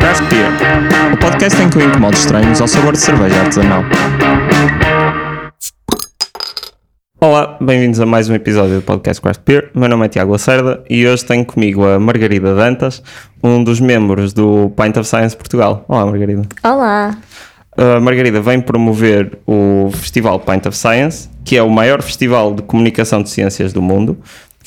Craft Beer, o podcast em que eu incomodo estranhos ao sabor de cerveja artesanal. Olá, bem-vindos a mais um episódio do podcast Craft Beer. Meu nome é Tiago Lacerda e hoje tenho comigo a Margarida Dantas, um dos membros do Pint of Science Portugal. Olá, Margarida. Olá! A Margarida vem promover o Festival Pint of Science, que é o maior festival de comunicação de ciências do mundo,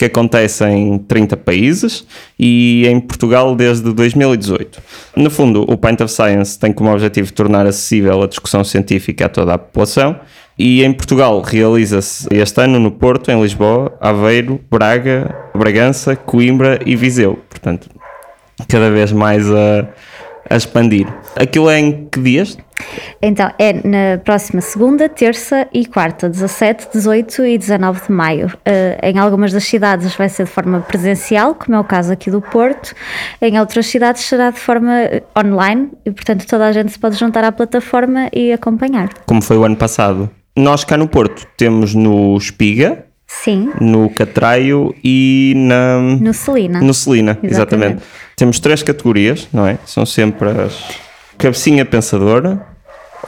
que acontece em 30 países e em Portugal desde 2018. No fundo, o Pint of Science tem como objetivo tornar acessível a discussão científica a toda a população e em Portugal realiza-se este ano no Porto, em Lisboa, Aveiro, Braga, Bragança, Coimbra e Viseu. Portanto, cada vez mais a, a expandir. Aquilo é em que dias? Então, é na próxima segunda, terça e quarta, 17, 18 e 19 de maio. Uh, em algumas das cidades vai ser de forma presencial, como é o caso aqui do Porto. Em outras cidades será de forma online e, portanto, toda a gente se pode juntar à plataforma e acompanhar. Como foi o ano passado. Nós cá no Porto temos no Espiga, Sim. no Catraio e na... No Celina. No Celina, exatamente. Exatamente. Temos três categorias, não é? São sempre as cabecinha pensadora,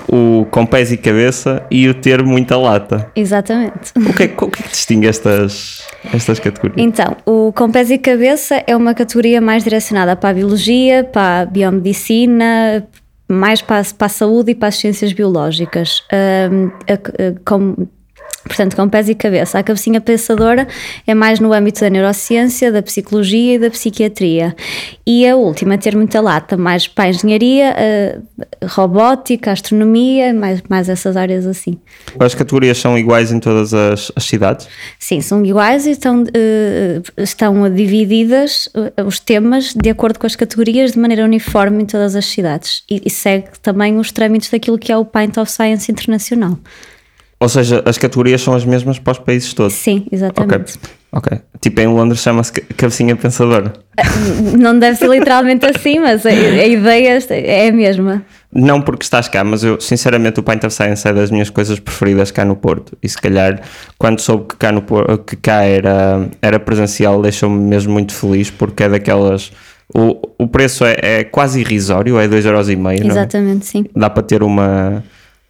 o com pés e cabeça e o ter muita lata. Exatamente. O que é, o que, é que distingue estas, estas categorias? Então, o Com Pés e Cabeça é uma categoria mais direcionada para a biologia, para a biomedicina, mais para a, para a saúde e para as ciências biológicas. Um, a- a- com- portanto, com pés e cabeça. A cabecinha pensadora é mais no âmbito da neurociência, da psicologia e da psiquiatria. E a última, ter muita lata, mais para a engenharia, a robótica, a astronomia, mais, mais essas áreas assim. As categorias são iguais em todas as, as cidades? Sim, são iguais e estão, eh, estão divididas eh, os temas de acordo com as categorias de maneira uniforme em todas as cidades e, e segue também os trâmites daquilo que é o Pint of Science Internacional. Ou seja, as categorias são as mesmas para os países todos? Sim, exatamente. ok. Tipo em Londres chama-se ca- cabecinha pensadora. Não deve ser literalmente assim, mas a, a ideia é a mesma. Não porque estás cá, mas eu, sinceramente, o Pint of Science é das minhas coisas preferidas cá no Porto. E se calhar, quando soube que cá, no que cá era, era presencial, deixou-me mesmo muito feliz, porque é daquelas. O, o preço é, é quase irrisório, é 2,5€. não é? Exatamente, sim. Dá para ter uma,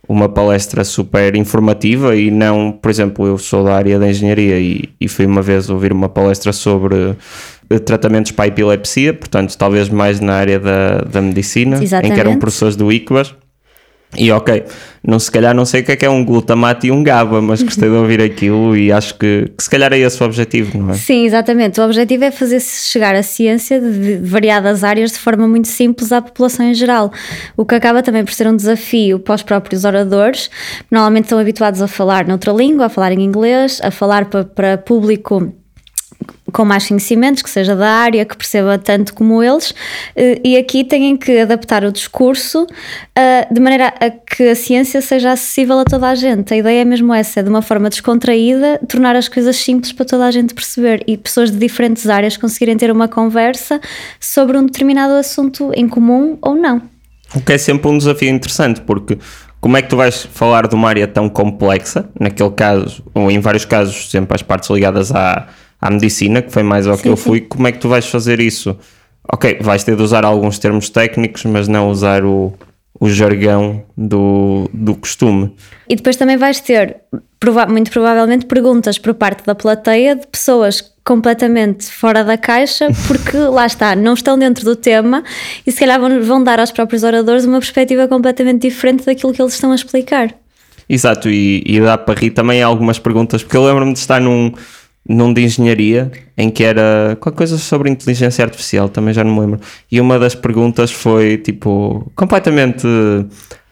uma palestra super informativa e não, por exemplo, eu sou da área da engenharia e, e fui uma vez ouvir uma palestra sobre eh, tratamentos para a epilepsia, portanto, talvez mais na área da, da medicina, em que eram Exatamente. professores do ICBAS. E ok, não, se calhar não sei o que é que é um glutamato e um GABA, mas gostei de ouvir aquilo e acho que, que se calhar é esse o objetivo, não é? Sim, exatamente. O objetivo é fazer chegar a ciência de variadas áreas de forma muito simples à população em geral, o que acaba também por ser um desafio para os próprios oradores. Normalmente estão habituados a falar noutra língua, a falar em inglês, a falar para, para público com mais conhecimentos, que seja da área, que perceba tanto como eles, eh, e aqui têm que adaptar o discurso eh, de maneira a que a ciência seja acessível a toda a gente. A ideia é mesmo essa, é de uma forma descontraída, tornar as coisas simples para toda a gente perceber e pessoas de diferentes áreas conseguirem ter uma conversa sobre um determinado assunto em comum ou não. O que é sempre um desafio interessante, porque como é que tu vais falar de uma área tão complexa, naquele caso, ou em vários casos, sempre as partes ligadas à, à medicina, que foi mais ao que Sim, eu sim. fui, como é que tu vais fazer isso? Ok, vais ter de usar alguns termos técnicos, mas não usar o, o jargão do, do costume. E depois também vais ter, prova- muito provavelmente, perguntas por parte da plateia de pessoas completamente fora da caixa, porque lá está, não estão dentro do tema e se calhar vão, vão dar aos próprios oradores uma perspectiva completamente diferente daquilo que eles estão a explicar. Exato, e, e dá para rir também algumas perguntas, porque eu lembro-me de estar num, num de engenharia em que era qualquer coisa sobre inteligência artificial, também já não me lembro. E uma das perguntas foi tipo completamente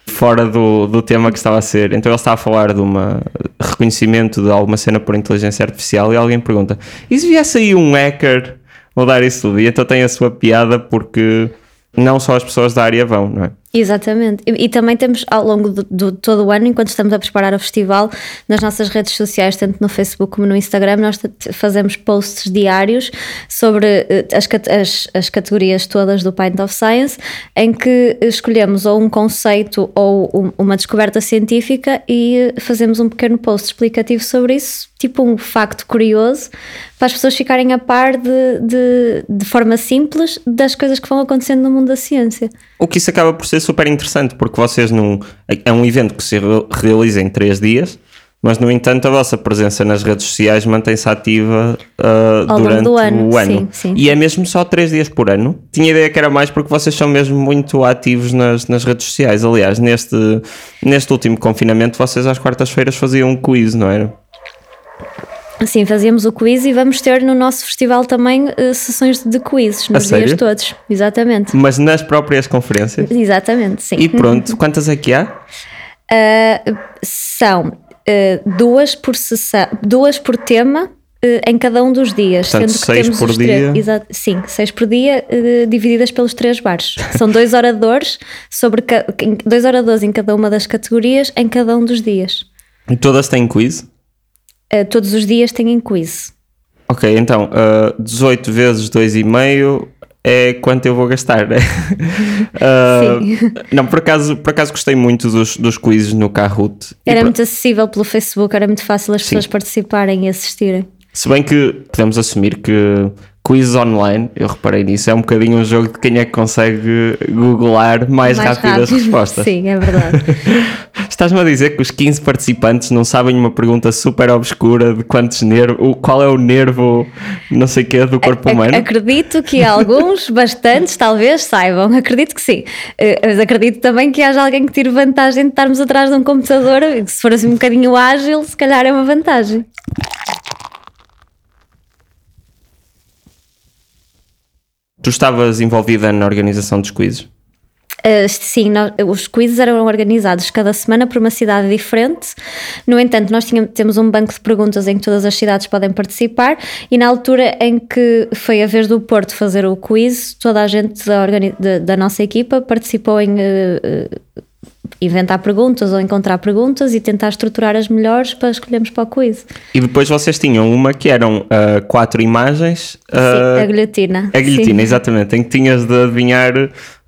fora do, do tema que estava a ser. Então ele estava a falar de uma reconhecimento de alguma cena por inteligência artificial e alguém pergunta: e se viesse aí um hacker mudar isso tudo? E então tem a sua piada porque não só as pessoas da área vão, não é? Exatamente. E, e, também temos ao longo de todo o ano, enquanto estamos a preparar o festival, nas nossas redes sociais, tanto no Facebook como no Instagram, nós fazemos posts diários sobre eh, as, as, as categorias todas do Pint of Science, em que escolhemos ou um conceito ou um, uma descoberta científica e fazemos um pequeno post explicativo sobre isso, tipo um facto curioso, para as pessoas ficarem a par de, de, de forma simples das coisas que vão acontecendo no mundo da ciência. O que isso acaba por ser super interessante, porque vocês não. É um evento que se realiza em três dias, mas no entanto a vossa presença nas redes sociais mantém-se ativa uh, durante ano. o ano. Sim, sim. E é mesmo só três dias por ano. Tinha ideia que era mais porque vocês são mesmo muito ativos nas, nas redes sociais. Aliás, neste, neste último confinamento, vocês às quartas-feiras faziam um quiz, não era? Sim, fazíamos o quiz e vamos ter no nosso festival também uh, sessões de quizzes nos dias todos. Exatamente. Mas nas próprias conferências? Exatamente, sim. E pronto, quantas aqui há? Uh, são uh, duas, por sessão, duas por tema em cada um dos dias. Portanto, sendo que seis temos por dia? Três, sim, seis por dia, divididas pelos três bares. São dois oradores, sobre dois oradores em cada uma das categorias, em cada um dos dias. E todas têm quiz? Uh, todos os dias têm quiz. Ok, então uh, eh, 18 vezes 2,5 é quanto eu vou gastar, né? uh, Sim. Não, por acaso, por acaso gostei muito dos, dos quizzes no Kahoot. Era muito acessível pelo Facebook, era muito fácil as Sim. pessoas participarem e assistirem. Se bem que podemos assumir que quiz online, eu reparei nisso, é um bocadinho um jogo de quem é que consegue googlar mais, mais rápido, rápido, as respostas. Sim, é verdade. Estás-me a dizer que os 15 participantes não sabem uma pergunta super obscura de quantos nervos, qual é o nervo, não sei o que, do corpo a, humano? Acredito que alguns, bastantes, talvez saibam, acredito que sim. Eh, mas acredito também que haja alguém que tire vantagem de estarmos atrás de um computador, se for assim um bocadinho ágil, se calhar é uma vantagem. Tu estavas envolvida na organização dos quizzes? Uh, sim, nós, os quizzes eram organizados cada semana por uma cidade diferente. No entanto, nós tínhamos, temos um banco de perguntas em que todas as cidades podem participar e na altura em que foi a vez do Porto fazer o quiz, toda a gente da, da, da nossa equipa participou em uh, uh, inventar perguntas ou encontrar perguntas e tentar estruturar as melhores para escolhermos para o quiz. E depois vocês tinham uma que eram uh, quatro imagens. Uh, Sim, a guilhotina. A guilhotina, Sim. exatamente, em que tinhas de adivinhar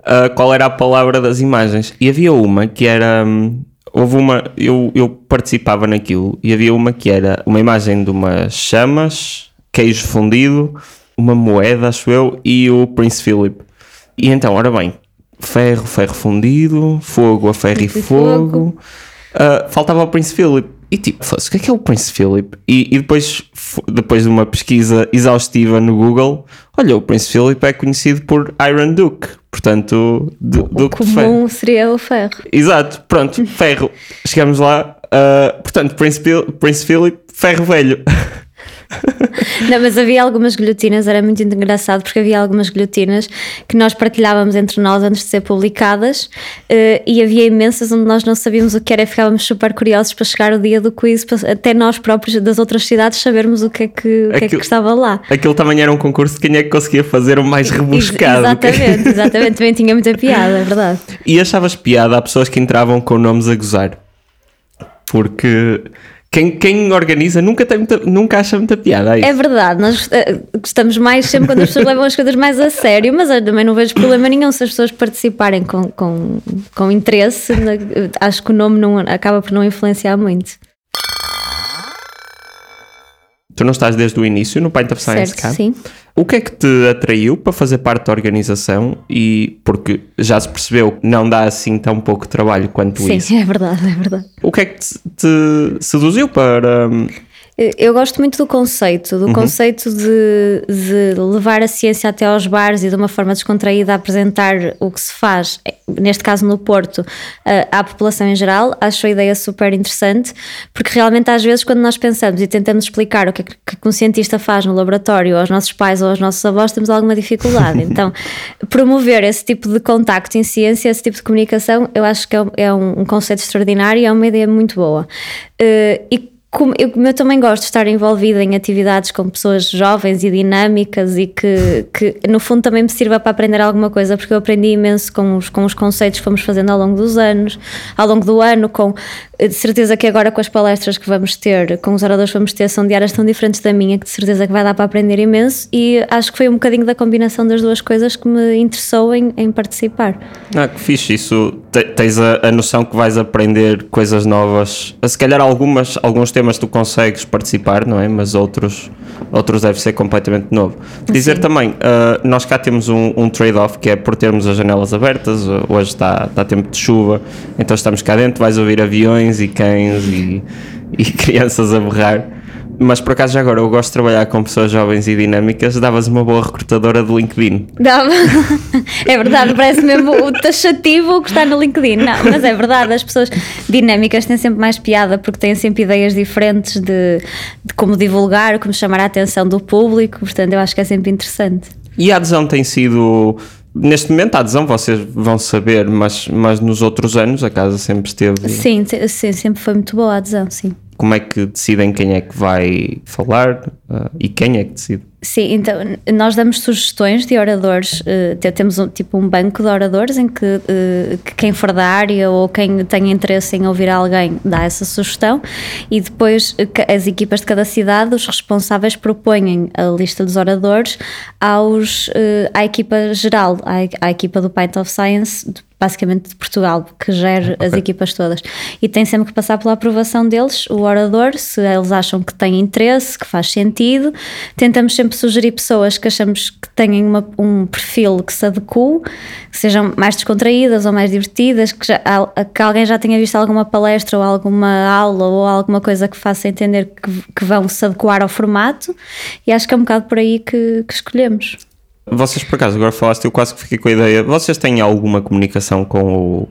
uh, qual era a palavra das imagens. E havia uma que era. Um, houve uma. Eu, eu participava naquilo e havia uma que era uma imagem de umas chamas, queijo fundido, uma moeda, acho eu, e o Prince Philip. E então, ora bem, ferro, ferro fundido, fogo a ferro e, e fogo. fogo. Uh, faltava o Prince Philip. E tipo, o que é que é o Prince Philip? E, e, depois, depois de uma pesquisa exaustiva no Google, olha, o Prince Philip é conhecido por Iron Duke, portanto, du, o Duque comum de ferro. seria o ferro. Exato, pronto, ferro. Chegamos lá, uh, portanto, Prince, Prince Philip, ferro velho. Não, mas havia algumas guilhotinas, era muito engraçado porque havia algumas guilhotinas que nós partilhávamos entre nós antes de ser publicadas uh, e havia imensas onde nós não sabíamos o que era e ficávamos super curiosos para chegar o dia do quiz, até nós próprios das outras cidades sabermos o que é que, aquilo, que, é que estava lá. Aquilo também era um concurso de quem é que conseguia fazer o mais rebuscado. Exatamente, exatamente, também tinha muita piada, é verdade. E achavas piada a pessoas que entravam com nomes a gozar? Porque quem, quem organiza nunca, tem muita, nunca acha muita piada. É, é verdade, nós eh, gostamos mais sempre quando as pessoas levam as coisas mais a sério, mas eu também não vejo problema nenhum se as pessoas participarem com, com, com interesse. Acho que o nome não, acaba por não influenciar muito. Tu não estás desde o início no Pint of Science certo, Sim. O que é que te atraiu para fazer parte da organização? E porque já se percebeu que não dá assim tão pouco trabalho quanto sim, isso. Sim, é verdade, é verdade. O que é que te, te seduziu para hum, eu gosto muito do conceito, do uhum. conceito de, de, levar a ciência até aos bares e de uma forma descontraída apresentar o que se faz, neste caso no Porto, à população em geral. Acho a ideia super interessante, porque realmente às vezes quando nós pensamos e tentamos explicar o que, é que um cientista faz no laboratório aos nossos pais ou aos nossos avós, temos alguma dificuldade. Então, promover esse tipo de contacto em ciência, esse tipo de comunicação, eu acho que é um, é um conceito extraordinário e é uma ideia muito boa. Uh, e como eu, eu também gosto de estar envolvida em atividades com pessoas jovens e dinâmicas e que, que no fundo também me sirva para aprender alguma coisa, porque eu aprendi imenso com os, com os conceitos que fomos fazendo ao longo dos anos, ao longo do ano, com de certeza que agora com as palestras que vamos ter, com os oradores que vamos ter, são de áreas tão diferentes da minha, que de certeza que vai dar para aprender imenso e acho que foi um bocadinho da combinação das duas coisas que me interessou em, em participar. Ah, que fixe isso. Tens a, a noção que vais aprender coisas novas, se calhar algumas, alguns temas temas tu consegues participar, não é? Mas outros, outros deve ser completamente novo. Dizer também, uh, nós cá temos um, um trade-off que é por termos as janelas abertas, hoje está, está tempo de chuva, então estamos cá dentro, vais ouvir aviões e cães e, e crianças a berrar. Mas por acaso já agora eu gosto de trabalhar com pessoas jovens e dinâmicas, davas uma boa recrutadora do LinkedIn. Dava. É verdade, parece mesmo o taxativo que está no LinkedIn. Não, mas é verdade, as pessoas dinâmicas têm sempre mais piada porque têm sempre ideias diferentes de, de como divulgar, como chamar a atenção do público, portanto eu acho que é sempre interessante. E a adesão tem sido Neste momento a adesão vocês vão saber, mas, mas nos outros anos a casa sempre esteve. Sim, sim, sempre foi muito boa a adesão, sim como é que decidem quem é que vai falar uh, e quem é que decide? Sim, então nós damos sugestões de oradores, uh, temos um, tipo um banco de oradores em que, uh, que, quem for da área ou quem tenha interesse em ouvir alguém dá essa sugestão e depois as equipas de cada cidade, os responsáveis propõem a lista dos oradores aos, à equipa geral, à, à equipa do Pint of Science, basicamente de Portugal, que gera okay. as equipas todas. E tem sempre que passar pela aprovação deles, o orador, se eles acham que tem interesse, que faz sentido. Tentamos sempre sugerir pessoas que achamos que tenham uma, um perfil que se adeque, que sejam mais descontraídas ou mais divertidas, que, já, que alguém já tenha visto alguma palestra ou alguma aula ou alguma coisa que faça entender que, que vão se adequar ao formato. E acho que é um bocado por aí que, que escolhemos. Vocês, por acaso, agora falaste, eu quase que fiquei com a ideia. Vocês têm alguma comunicação com o,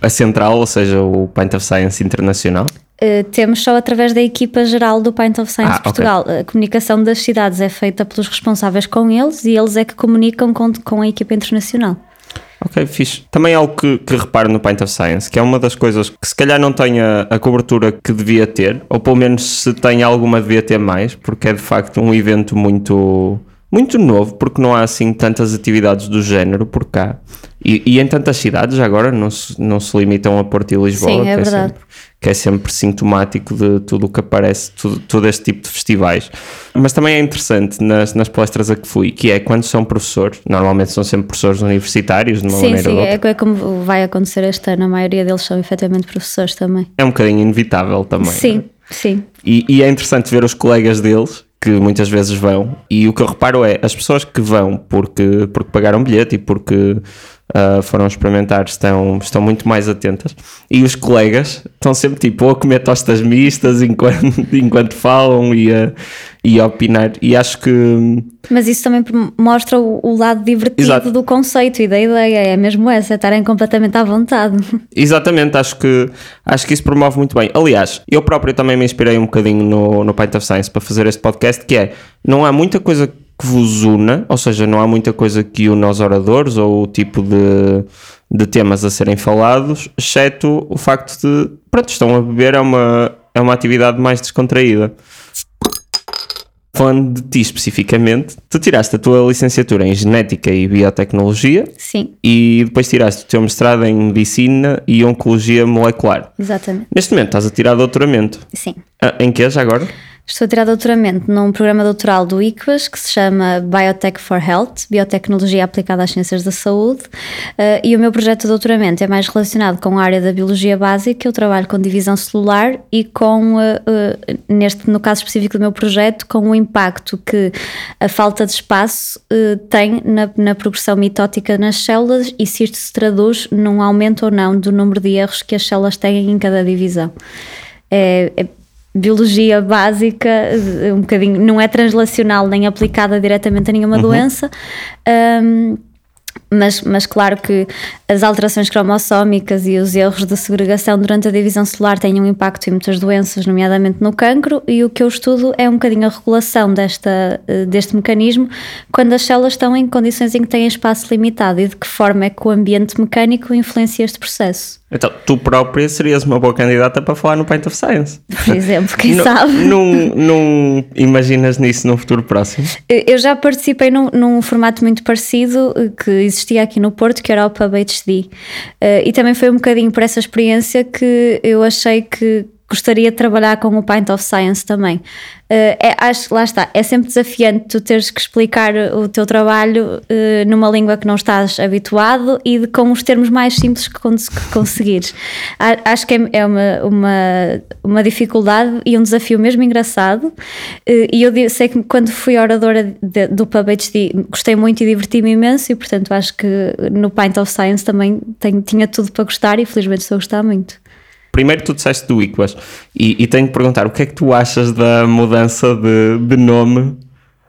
a central, ou seja, o Pint of Science Internacional? Uh, temos só através da equipa geral do Pint of Science ah, Portugal. Okay. A comunicação das cidades é feita pelos responsáveis com eles e eles é que comunicam com, com a equipa internacional. Ok, fixe. Também é algo que, que reparo no Pint of Science, que é uma das coisas que se calhar não tem a, a, cobertura que devia ter, ou pelo menos se tem alguma devia ter mais, porque é de facto um evento muito muito novo, porque não há assim tantas atividades do género por cá. E, e em tantas cidades agora não se, não se limitam a Porto e Lisboa, Sim, é que, é verdade. sempre, que é sempre sintomático de tudo o que aparece, tudo, todo este tipo de festivais. Mas também é interessante nas, nas palestras a que fui, que é quando são professores, normalmente são sempre professores universitários, de uma sim, maneira sim, é, é como vai acontecer este ano, a maioria deles são efetivamente professores também. É um bocadinho inevitável também. Sim, é? sim. E, e é interessante ver os colegas deles que muitas vezes vão. E o que eu reparo é as pessoas que vão porque, porque pagaram bilhete e porque uh, foram experimentar estão, estão muito mais atentas. E os colegas estão sempre tipo a comer tostas mistas enquanto, enquanto falam e a, e a opinar. E acho que. Mas isso também mostra o, o lado divertido Exato. do conceito e da ideia. É mesmo essa, é estarem completamente à vontade. Exatamente, acho que, acho que isso promove muito bem. Aliás, eu próprio também me inspirei um bocadinho no, no Pint of Science para fazer este podcast, que é não há muita coisa que vos una, ou seja, não há muita coisa que une aos oradores ou o tipo de, de temas a serem falados, exceto o facto de, pronto, estão a beber, é uma, é uma atividade mais descontraída. Falando de ti especificamente, tu tiraste a tua licenciatura em Genética e Biotecnologia. Sim. E depois tiraste o teu mestrado em Medicina e Oncologia Molecular. Exatamente. Neste momento estás a tirar doutoramento. Sim. Ah, em que já agora? Estou a tirar doutoramento num programa doutoral do ICVAS que se chama Biotech for Health, Biotecnologia aplicada às ciências da saúde, uh, e o meu projeto de doutoramento é mais relacionado com a área da biologia básica, eu trabalho com divisão celular e com, uh, uh, neste, no caso específico do meu projeto, com o impacto que a falta de espaço tem na, na progressão mitótica nas células e se isto se traduz num aumento ou não do número de erros que as células têm em cada divisão. É, é biologia básica, um bocadinho, não é translacional nem aplicada diretamente a nenhuma uhum. doença. Um, mas, mas claro que as alterações cromossómicas e os erros de segregação durante a divisão celular têm um impacto em muitas doenças, nomeadamente no cancro, e o que eu estudo é um bocadinho a regulação desta, eh, deste mecanismo quando as células estão em condições em que têm espaço limitado e de que forma é que o ambiente mecânico influencia este processo. Então, tu própria serias uma boa candidata para falar no Paint of Science. Por exemplo, quem Não- sabe? Não, não imaginas nisso num futuro próximo? Eu já participei num, num formato muito parecido eh, que existia aqui no Porto, que era o Pub HD. Eh, e também foi um bocadinho por essa experiência que eu achei que gostaria de trabalhar com o Pint of Science também. Eh, é, acho lá está, é sempre desafiante tu teres que explicar o teu trabalho eh, numa língua que não estás habituado e de- com os termos mais simples que, cons- que conseguires. Acho que é, é uma, uma, uma dificuldade e um desafio mesmo engraçado. Eh, E eu sei que quando fui oradora de- do PubHD gostei muito e diverti-me imenso, e portanto acho que no Pint of Science também tenho- tinha tudo para gostar e felizmente estou a gostar muito. Primeiro tu disseste do Equas e, e tenho que perguntar o que é que tu achas da mudança de, de nome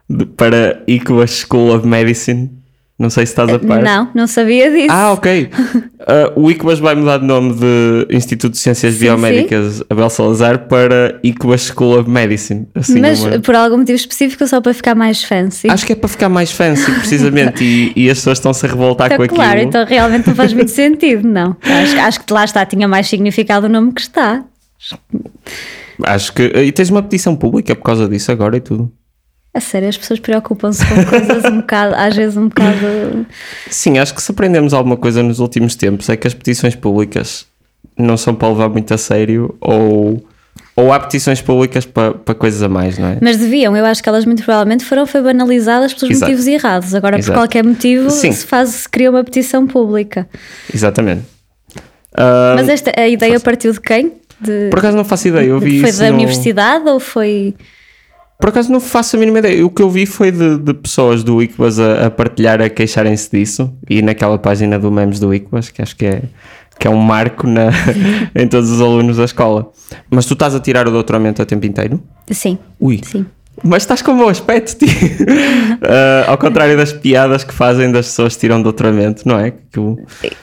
de- para Equas School of Medicine? Não sei se estás a par. Não, não sabia disso. Ah, ok. Uh, o ICBAS vai mudar de nome de Instituto de Ciências Sim, Biomédicas Abel Salazar para ICBAS School of Medicine. Assim, Mas uma- por algum motivo específico ou só para ficar mais fancy? Acho que é para ficar mais fancy, precisamente, e, e as pessoas estão-se a revoltar Então, com claro, aquilo. então realmente não faz muito sentido, não. Acho, acho que lá está, tinha mais significado o nome que está. Acho que. E tens uma petição pública por causa disso agora e tudo. A sério, as pessoas preocupam-se com coisas um bocado, às vezes um bocado. Sim, acho que se aprendemos alguma coisa nos últimos tempos é que as petições públicas não são para levar muito a sério ou, ou há petições públicas para, para coisas a mais, não é? Mas deviam, eu acho que elas muito provavelmente foram foi banalizadas pelos Exato. motivos errados. Agora, Exato. por qualquer motivo, Sim. se faz, se cria uma petição pública. Exatamente. Ah, Mas esta, a ideia partiu de quem? De, por acaso não faço ideia, eu vi foi da no- universidade ou foi. Por acaso não faço a mínima ideia. O que eu vi foi de, de pessoas do ICBAS a, a partilhar, a queixarem-se disso e naquela página do Memes do ICBAS, que acho que é, que é um marco na, em todos os alunos da escola. Mas tu estás a tirar o doutoramento a tempo inteiro? Sim, Ui. sim. Mas estás com bom aspecto, tio. Ah, ao contrário das piadas que fazem das pessoas que tiram doutoramento, não é? Que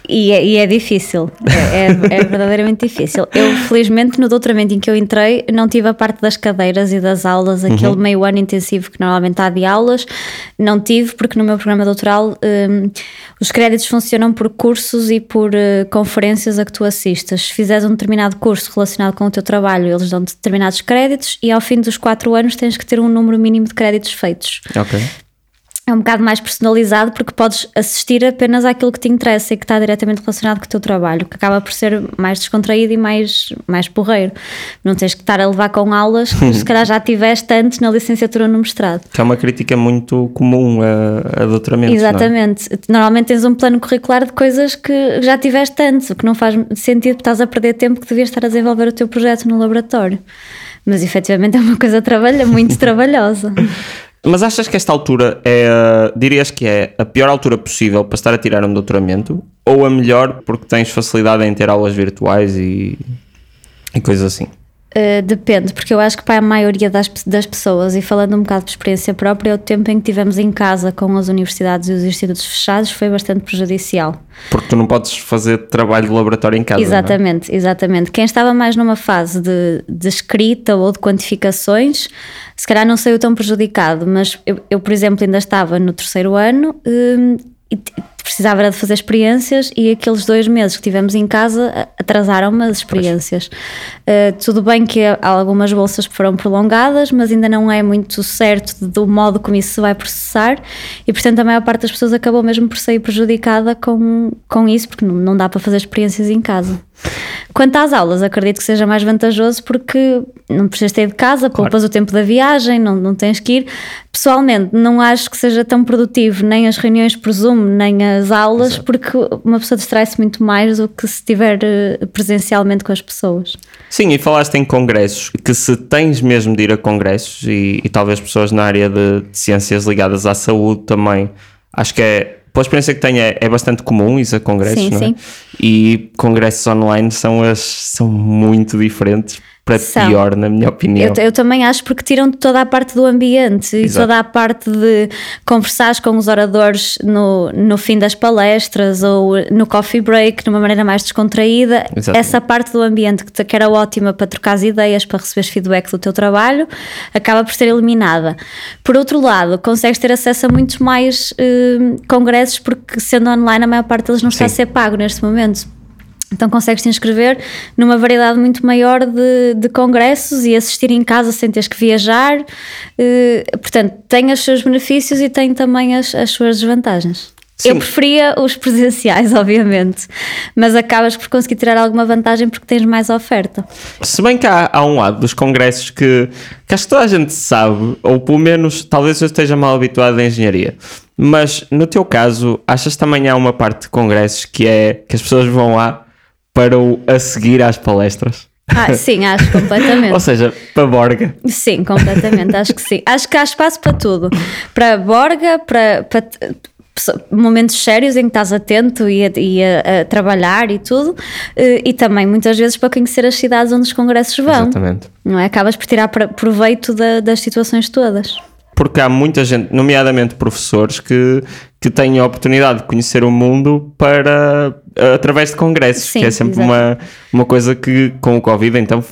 E é, e é difícil, é, é- é verdadeiramente difícil. Eu, felizmente, no doutoramento em que eu entrei, não tive a parte das cadeiras e das aulas, aquele meio ano intensivo que normalmente há de aulas, não tive, porque no meu programa doutoral hum, os créditos funcionam por cursos e por eh, conferências a que tu assistas. Se fizeres um determinado curso relacionado com o teu trabalho, eles dão determinados créditos e ao fim dos quatro anos tens que ter um número mínimo de créditos feitos Ok. é um bocado mais personalizado porque podes assistir apenas àquilo que te interessa e que está diretamente relacionado com o teu trabalho, que acaba por ser mais descontraído e mais, mais porreiro. Não tens que estar a levar com aulas que se calhar já tiveste antes na licenciatura ou no mestrado. Que é uma crítica muito comum a, a doutoramentos. não é? Exatamente. Normalmente tens um plano curricular de coisas que já tiveste antes, o que não faz sentido porque estás a perder tempo que devias estar a desenvolver o teu projeto no laboratório. Mas efetivamente é uma coisa trabalha, muito trabalhosa. Mas achas que esta altura é, a- dirias que é a pior altura possível para estar a tirar um doutoramento? Ou a melhor porque tens facilidade em ter aulas virtuais e, e coisas assim? Uh, depende, porque eu acho que para a maioria das, das pessoas, e falando um bocado de experiência própria, o tempo em que tivemos em casa com as universidades e os institutos fechados foi bastante prejudicial. Porque tu não podes fazer trabalho de laboratório em casa. é? Exatamente, exatamente. Quem estava mais numa fase de, de escrita ou de quantificações, se calhar não saiu tão prejudicado, mas eu, eu, por exemplo, ainda estava no terceiro ano hum, e precisava era de fazer experiências e aqueles dois meses que tivemos em casa atrasaram-me as experiências. Uh, tudo bem que há algumas bolsas foram prolongadas, mas ainda não é muito certo do modo como isso se vai processar e, portanto, a maior parte das pessoas acabou mesmo por sair prejudicada com, com isso, porque não, não dá para fazer experiências em casa. Quanto às aulas, acredito que seja mais vantajoso porque não precisas ter de casa, poupas o tempo da viagem, não, não tens que ir. Pessoalmente, não acho que seja tão produtivo nem as reuniões por Zoom, nem as aulas, porque uma pessoa distrai-se muito mais do que se estiver eh, presencialmente com as pessoas. Sim, e falaste em congressos, que se tens mesmo de ir a congressos e, e talvez pessoas na área de, de ciências ligadas à saúde também, acho que é, pela experiência que tenho, é, é bastante comum isso a congressos, Sim, não é? sim. E congressos online são, as, são muito diferentes para São. pior, na minha opinião. Eu, eu também acho porque tiram toda a parte do ambiente e Exato. toda a parte de conversares com os oradores no, no fim das palestras ou no coffee break de uma maneira mais descontraída. Exatamente. Essa parte do ambiente que, te- que era ótima para trocar as ideias, para receberes feedback do teu trabalho, acaba por ser eliminada. Por outro lado, consegues ter acesso a muitos mais eh, congressos porque sendo online a maior parte deles não está Sim. a ser pago neste momento. Então consegues te inscrever numa variedade muito maior de, de congressos e assistir em casa sem teres que viajar. Uh, portanto, tem os seus benefícios e tem também as, as suas desvantagens. Sim. Eu preferia os presenciais, obviamente, mas acabas por conseguir tirar alguma vantagem porque tens mais oferta. Se bem que há, há um lado dos congressos que, que acho que toda a gente sabe, ou pelo menos talvez eu esteja mal habituado à engenharia, mas no teu caso, achas também há uma parte de congressos que é que as pessoas vão lá para o a seguir às palestras? Ah, sim, acho completamente. Ou seja, para Borga. Sim, completamente, acho que sim. Acho que há espaço para tudo. Para Borga, para, para momentos sérios em que estás atento e, a, e a, a, trabalhar e tudo, eh, e também muitas vezes para conhecer as cidades onde os congressos vão. Exatamente. Não é? Acabas por tirar proveito da, das situações todas porque há muita gente, nomeadamente professores, que, que têm a oportunidade de conhecer o mundo para através de congressos, Sim, que é sempre uma, uma coisa que com o Covid então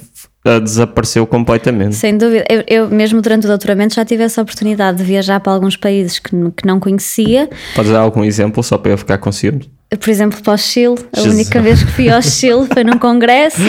desapareceu completamente. Sem dúvida. Eu, eu, mesmo durante o doutoramento já tive essa oportunidade de viajar para alguns países que, que não conhecia. Podes dar algum exemplo só para eu ficar ciúmes? Por exemplo, para o Chile. A Jesus. única vez que fui ao Chile foi num congresso.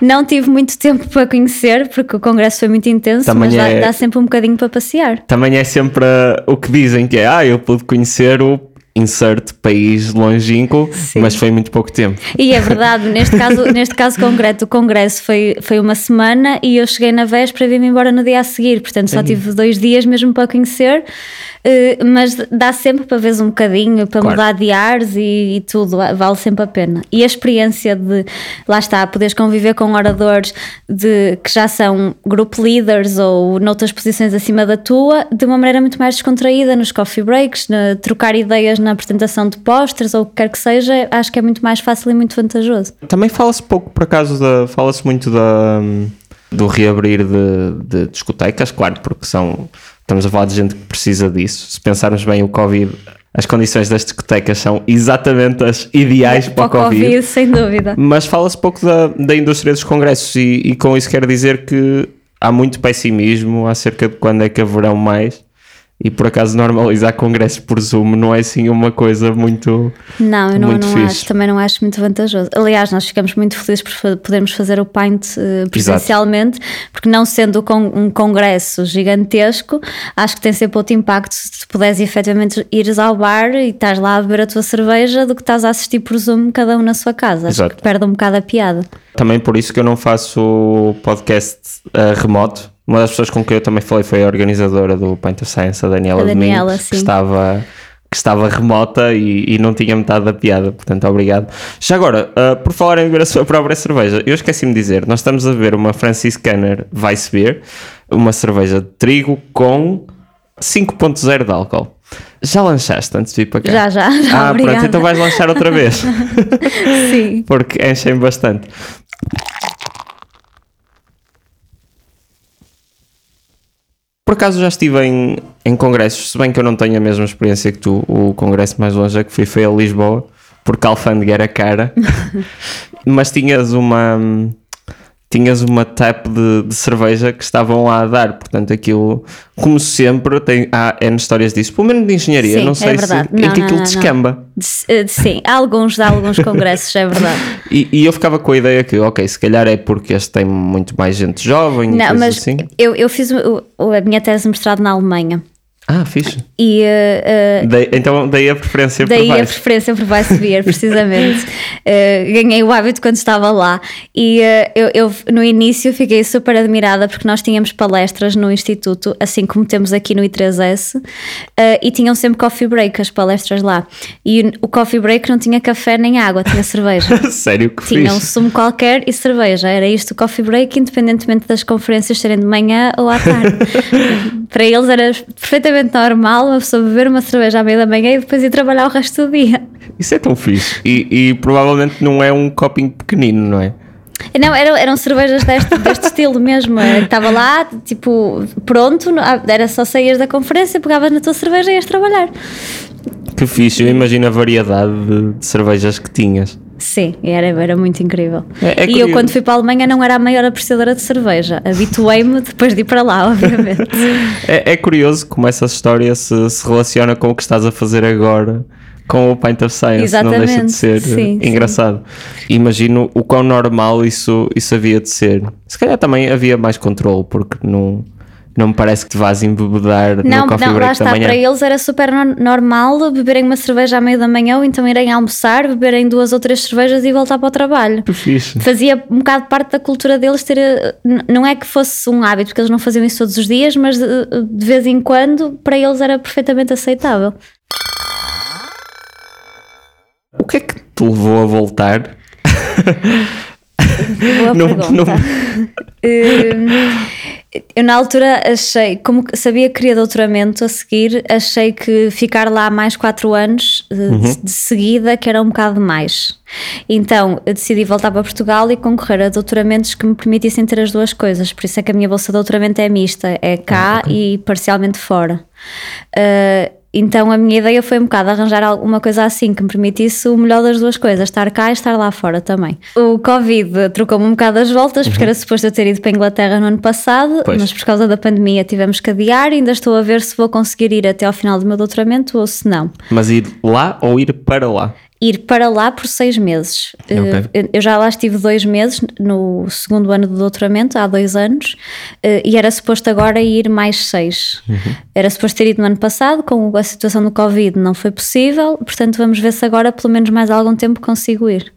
Não tive muito tempo para conhecer, porque o congresso foi muito intenso, Também mas é... dá, dá, sempre um bocadinho para passear. Também é sempre o que dizem, que é, ah, eu pude conhecer o insert país longínquo, Sim. mas foi muito pouco tempo. E é verdade, neste caso, neste caso concreto, o congresso foi, foi uma semana e eu cheguei na véspera e vim-me embora no dia a seguir, portanto só tive dois dias mesmo para conhecer mas dá sempre para ver um bocadinho, para claro. mudar de ares e, e, tudo, vale sempre a pena. E a experiência de, lá está, poderes conviver com oradores de, que já são group leaders ou noutras posições acima da tua, de uma maneira muito mais descontraída, nos coffee breaks, na, trocar ideias na apresentação de posters ou o que quer que seja, acho que é muito mais fácil e muito vantajoso. Também fala-se pouco, por acaso, da, fala-se muito da, do reabrir de, de discotecas, claro, porque são Estamos a falar de gente que precisa disso. Se pensarmos bem, o Covid, as condições das discotecas são exatamente as ideais para, para o COVID. COVID. Sem dúvida. Mas fala-se pouco da, da indústria dos congressos e, e com isso quero dizer que há muito pessimismo acerca de quando é que haverão mais e por acaso normalizar congressos por Zoom não é assim uma coisa muito Não, eu não, muito não acho, também não acho muito vantajoso. Aliás, nós ficamos muito felizes por podermos fazer o Paint uh, presencialmente, Exato. porque não sendo um congresso gigantesco, acho que tem sempre outro impacto se tu puderes efetivamente ires ao bar e estás lá a beber a tua cerveja do que estás a assistir por Zoom cada um na sua casa. Exato. Acho que perde um bocado a piada. Também por isso que eu não faço podcast uh, remoto, uma das pessoas com quem eu também falei foi a organizadora do Paint of Science, a Daniela, a Daniela Domingo, que estava, que estava remota e, e, não tinha metade da piada, portanto, obrigado. Já agora, uh, por falar em beber a sua própria cerveja, eu esqueci-me de dizer, nós estamos a ver uma Francis Canner Weiss Beer, uma cerveja de trigo com 5.0 de álcool. Já lanchaste antes de ir para cá? Já, já. já ah, obrigada. pronto, então vais lanchar outra vez. Sim. Porque enchem bastante. Por acaso já estive em, em congressos, se bem que eu não tenho a mesma experiência que tu, o congresso mais longe que fui foi a Lisboa, porque a alfândega era cara, mas tinhas uma tinhas uma tap de, de, cerveja que estavam lá a dar, portanto aquilo, como sempre, tem, há N histórias disso, pelo menos de engenharia, sim, não sei é verdade. se não, em que aquilo descamba. Eh, sim, há alguns, há alguns congressos, é verdade. E, e, eu ficava com a ideia que, ok, se calhar é porque este tem muito mais gente jovem não, mas assim. Eu, eu fiz a minha tese de mestrado na Alemanha ah, fixe. E, uh, dei, então daí a preferência daí por Daí a preferência por Vice Beer, precisamente. uh, ganhei o hábito quando estava lá. E uh, eu, eu, no início fiquei super admirada porque nós tínhamos palestras no Instituto, assim como temos aqui no I3S, e tinham sempre coffee break as palestras lá. E o coffee break não tinha café nem água, tinha cerveja. Sério que Tinha fixe. um sumo qualquer e cerveja. Era isto o coffee break, independentemente das conferências serem de manhã ou à tarde. Para eles era perfeitamente perfeitamente normal uma pessoa beber uma cerveja à meia da manhã e depois ir trabalhar o resto do dia. Isso é tão fixe. E, e provavelmente não é um copinho pequenino, não é? Não, eram, eram cervejas deste, deste estilo mesmo. Estava lá, tipo, pronto, era só sair da conferência, pegavas na tua cerveja e ias trabalhar. Que fixe, eu imagino a variedade de, de cervejas que tinhas. Sim, era, era muito incrível. É, é e eu, quando fui para a Alemanha, não era a maior apreciadora de cerveja. Habituei-me depois de ir para lá, obviamente. é, é, curioso como essa história se, se relaciona com o que estás a fazer agora com o Pint of Science, Exatamente, não deixa de ser sim, engraçado. Imagino o quão normal isso, isso havia de ser. Se calhar também havia mais controle, porque não, não me parece que te vás embebedar Não, no coffee não, lá break está, da manhã. para eles era super no- normal beberem uma cerveja à meia da manhã ou então irem almoçar, beberem duas ou três cervejas e voltar para o trabalho. Que fixe. Fazia um bocado parte da cultura deles ter. eh, Não é que fosse um hábito, porque eles não faziam isso todos os dias, mas de, de vez em quando para eles era perfeitamente aceitável. O que é que te levou a voltar? Boa Não- pergunta. não- Hum, eu na altura achei, como sabia que queria doutoramento a seguir, achei que ficar lá mais quatro anos de, de seguida que era um bocado mais. Então eu decidi voltar para Portugal e concorrer a doutoramentos que me permitissem ter as duas coisas. Por isso é que a minha bolsa de doutoramento é mista, é cá e parcialmente fora. Uh, então a minha ideia foi um bocado arranjar alguma coisa assim que me permitisse o melhor das duas coisas, estar cá e estar lá fora também. O Covid trocou-me um bocado as voltas, porque era suposto eu ter ido para a Inglaterra no ano passado, Pois. mas por causa da pandemia tivemos que adiar e ainda estou a ver se vou conseguir ir até ao final do meu doutoramento ou se não. Mas ir lá ou ir para lá? Ir para lá por seis meses. Ok. Eh, Eu já lá estive dois meses no segundo ano do doutoramento, há dois anos, eh, e era suposto agora ir mais seis. Era suposto ter ido no ano passado, com a situação do Covid não foi possível, portanto vamos ver se agora pelo menos mais algum tempo consigo ir.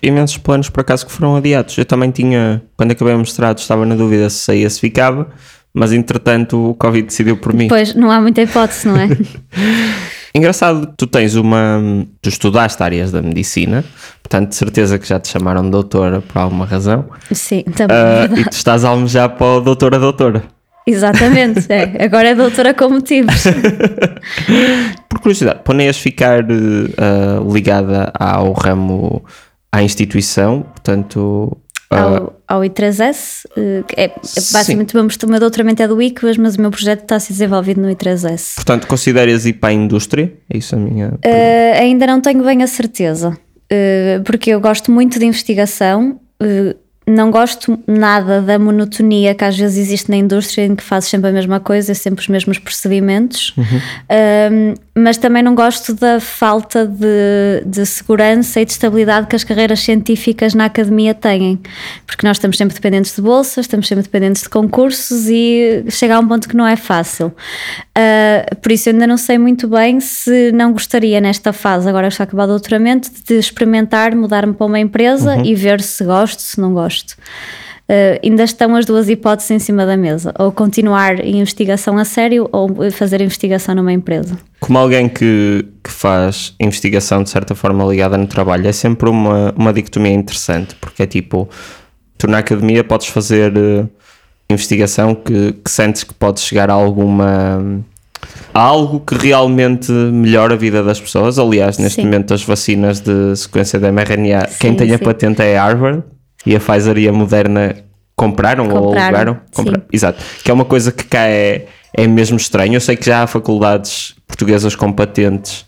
Imensos planos por acaso que foram adiados. Eu também tinha, quando acabei o mestrado, estava na dúvida se saía, se ficava, mas entretanto o Covid decidiu por mim. Pois, não há muita hipótese, não é? Engraçado, tu tens uma. Tu estudaste áreas da medicina, portanto, de certeza que já te chamaram de doutora por alguma razão. Sim, também. é Ah, e tu estás a almejar para o doutora doutora. Exatamente, é. agora é doutora com motivos. Por curiosidade, planeias ficar ah, ligada ao ramo, à instituição, portanto. Ah, ao, ao I3S, eh, é, é basicamente o meu, o meu doutoramento é do ICVAS, mas o meu projeto está a ser desenvolvido no I3S. portanto, consideras ir para a indústria? É isso a minha. Eh, ainda não tenho bem a certeza, eh, porque eu gosto muito de investigação, eh, não gosto nada da monotonia que às vezes existe na indústria em que fazes sempre a mesma coisa, sempre os mesmos procedimentos, Um, mas também não gosto da falta de, de segurança e de estabilidade que as carreiras científicas na academia têm, porque nós estamos sempre dependentes de bolsas, estamos sempre dependentes de concursos e chega a um ponto que não é fácil. Uh, por isso eu ainda não sei muito bem se não gostaria nesta fase, agora que está acabado o doutoramento, de experimentar mudar-me para uma empresa e ver se gosto, se não gosto. Uh, ainda estão as duas hipóteses em cima da mesa, ou continuar em investigação a sério ou fazer investigação numa empresa. Como alguém que, que faz investigação de certa forma ligada no trabalho, é sempre uma, uma dicotomia interessante, porque é tipo, tu na academia podes fazer eh, investigação que, que sentes que podes chegar a alguma. a algo que realmente melhora a vida das pessoas. Aliás, neste Sim. momento, as vacinas de sequência de mRNA, quem Sim, tem a patente é a Harvard e a Pfizer e a Moderna compraram, ou Compraram, alugaram. sim. Exato. Que é uma coisa que cá é, é mesmo estranho. Eu sei que já há faculdades portuguesas com patentes,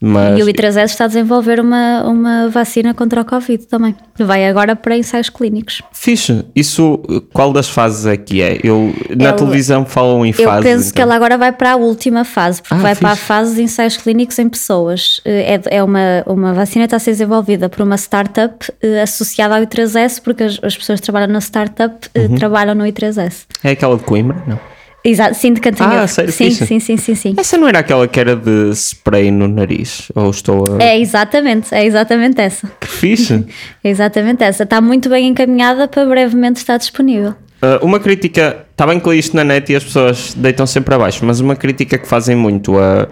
mas E o I3S está a desenvolver uma, uma vacina contra o Covid também. Vai agora para ensaios clínicos. fixe. Isso, qual das fases é que é? Eu, na o- televisão falam em Eu fases. penso que então. ela agora vai para a última fase, porque Ah, vai para a fixe. fase de ensaios clínicos em pessoas. Eh, É, é uma, uma vacina que está a ser desenvolvida por uma startup eh, associada ao I3S, porque as, as pessoas que trabalham na startup eh, Uhum. trabalham no I3S. É aquela de Coimbra? Não. Exato, sim, de Cantanhede. Ah, sério? sim, sim, sim, sim, sim. Essa não era aquela que era de spray no nariz? Ou estou a. É exatamente, é exatamente essa. Que fixe! É exatamente essa. Está muito bem encaminhada para brevemente estar disponível. Uh, uma crítica, está bem que li isto na net e as pessoas deitam sempre abaixo, mas uma crítica que fazem muito, uh,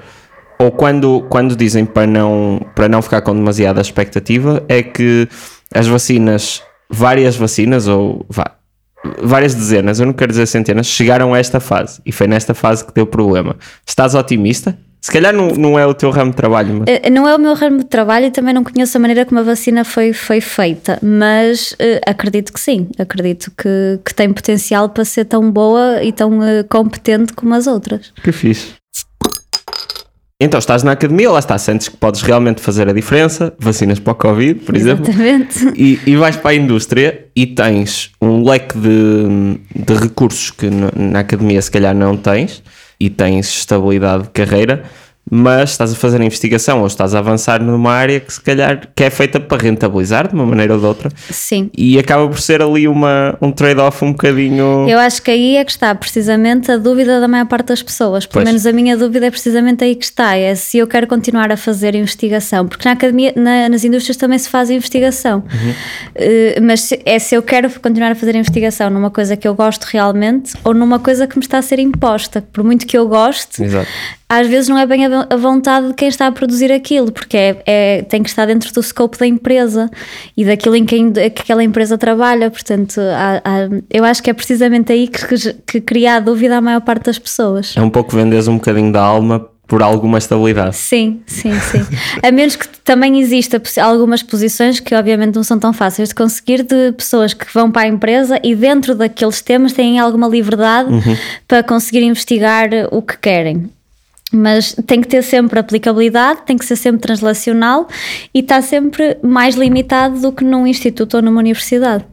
ou quando, quando dizem para não, para não ficar com demasiada expectativa, é que as vacinas, várias vacinas, ou vá, várias dezenas, eu não quero dizer centenas, chegaram a esta fase e foi nesta fase que deu problema. Estás otimista? Se calhar não, não é o teu ramo de trabalho, mas Eh, Não é o meu ramo de trabalho e também não conheço a maneira como a vacina foi, foi feita, mas eh, acredito que sim. Acredito que, que tem potencial para ser tão boa e tão eh, competente como as outras. que fixe. Então, estás na academia, lá está, sentes que podes realmente fazer a diferença, vacinas para o Covid, por exemplo. Exatamente. e, e vais para a indústria e tens um leque de, de recursos que na academia se calhar não tens e tens estabilidade de carreira, mas estás a fazer a investigação ou estás a avançar numa área que se calhar que é feita para rentabilizar de uma maneira ou de outra. Sim. E acaba por ser ali uma, um trade-off um bocadinho. Eu acho que aí é que está precisamente a dúvida da maior parte das pessoas. Pelo Pois. menos a minha dúvida é precisamente aí que está. É se eu quero continuar a fazer investigação. Porque na academia, na- nas indústrias também se faz investigação. Eh, mas se- é se eu quero continuar a fazer investigação numa coisa que eu gosto realmente ou numa coisa que me está a ser imposta. Por muito que eu goste, Exato. Às vezes não é bem a vontade de quem está a produzir aquilo, porque é, é- tem que estar dentro do scope da empresa e daquilo em que, que aquela empresa trabalha. Portanto, há- há- eu acho que é precisamente aí que, que cria a dúvida à maior parte das pessoas. É um pouco vendes um bocadinho da alma por alguma estabilidade. Sim, sim, sim. A menos que também exista algumas posições que obviamente não são tão fáceis de conseguir de pessoas que vão para a empresa e dentro daqueles temas têm alguma liberdade para conseguir investigar o que querem. Mas tem que ter sempre aplicabilidade, tem que ser sempre translacional e está sempre mais limitado do que num instituto ou numa universidade.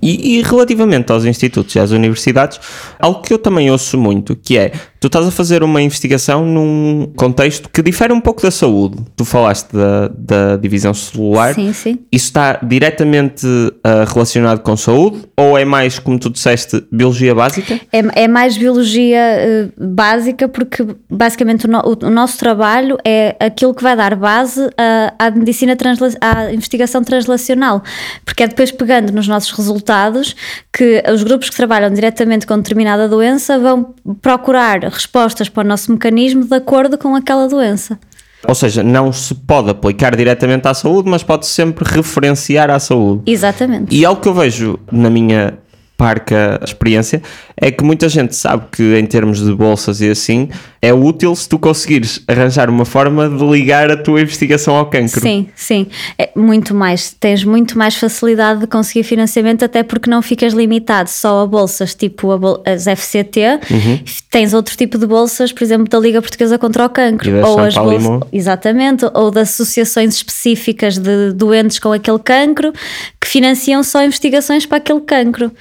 E, e relativamente aos institutos e às universidades, algo que eu também ouço muito, que é, tu estás a fazer uma investigação num contexto que difere um pouco da saúde. Tu falaste da, da divisão celular. Sim, sim. Isso está diretamente ah, relacionado com saúde ou é mais, como tu disseste, biologia básica? É, é mais biologia eh, básica, porque basicamente o, no- o- o nosso trabalho é aquilo que vai dar base à, à medicina transla- à investigação translacional, porque é depois pegando nos nossos resultados que os grupos que trabalham diretamente com determinada doença vão procurar respostas para o nosso mecanismo de acordo com aquela doença. Ou seja, não se pode aplicar diretamente à saúde, mas pode sempre referenciar à saúde. Exatamente. E algo que eu vejo na minha parca experiência é que muita gente sabe que em termos de bolsas e assim é útil se tu conseguires arranjar uma forma de ligar a tua investigação ao cancro. Sim, sim. É muito mais. Tens muito mais facilidade de conseguir financiamento, até porque não ficas limitado só a bolsas tipo a bol- as FCT. Uhum. Tens outro tipo de bolsas, por exemplo, da Liga Portuguesa contra o Cancro. Ou as bolsas, exatamente, ou de associações específicas de doentes com aquele cancro que financiam só investigações para aquele cancro.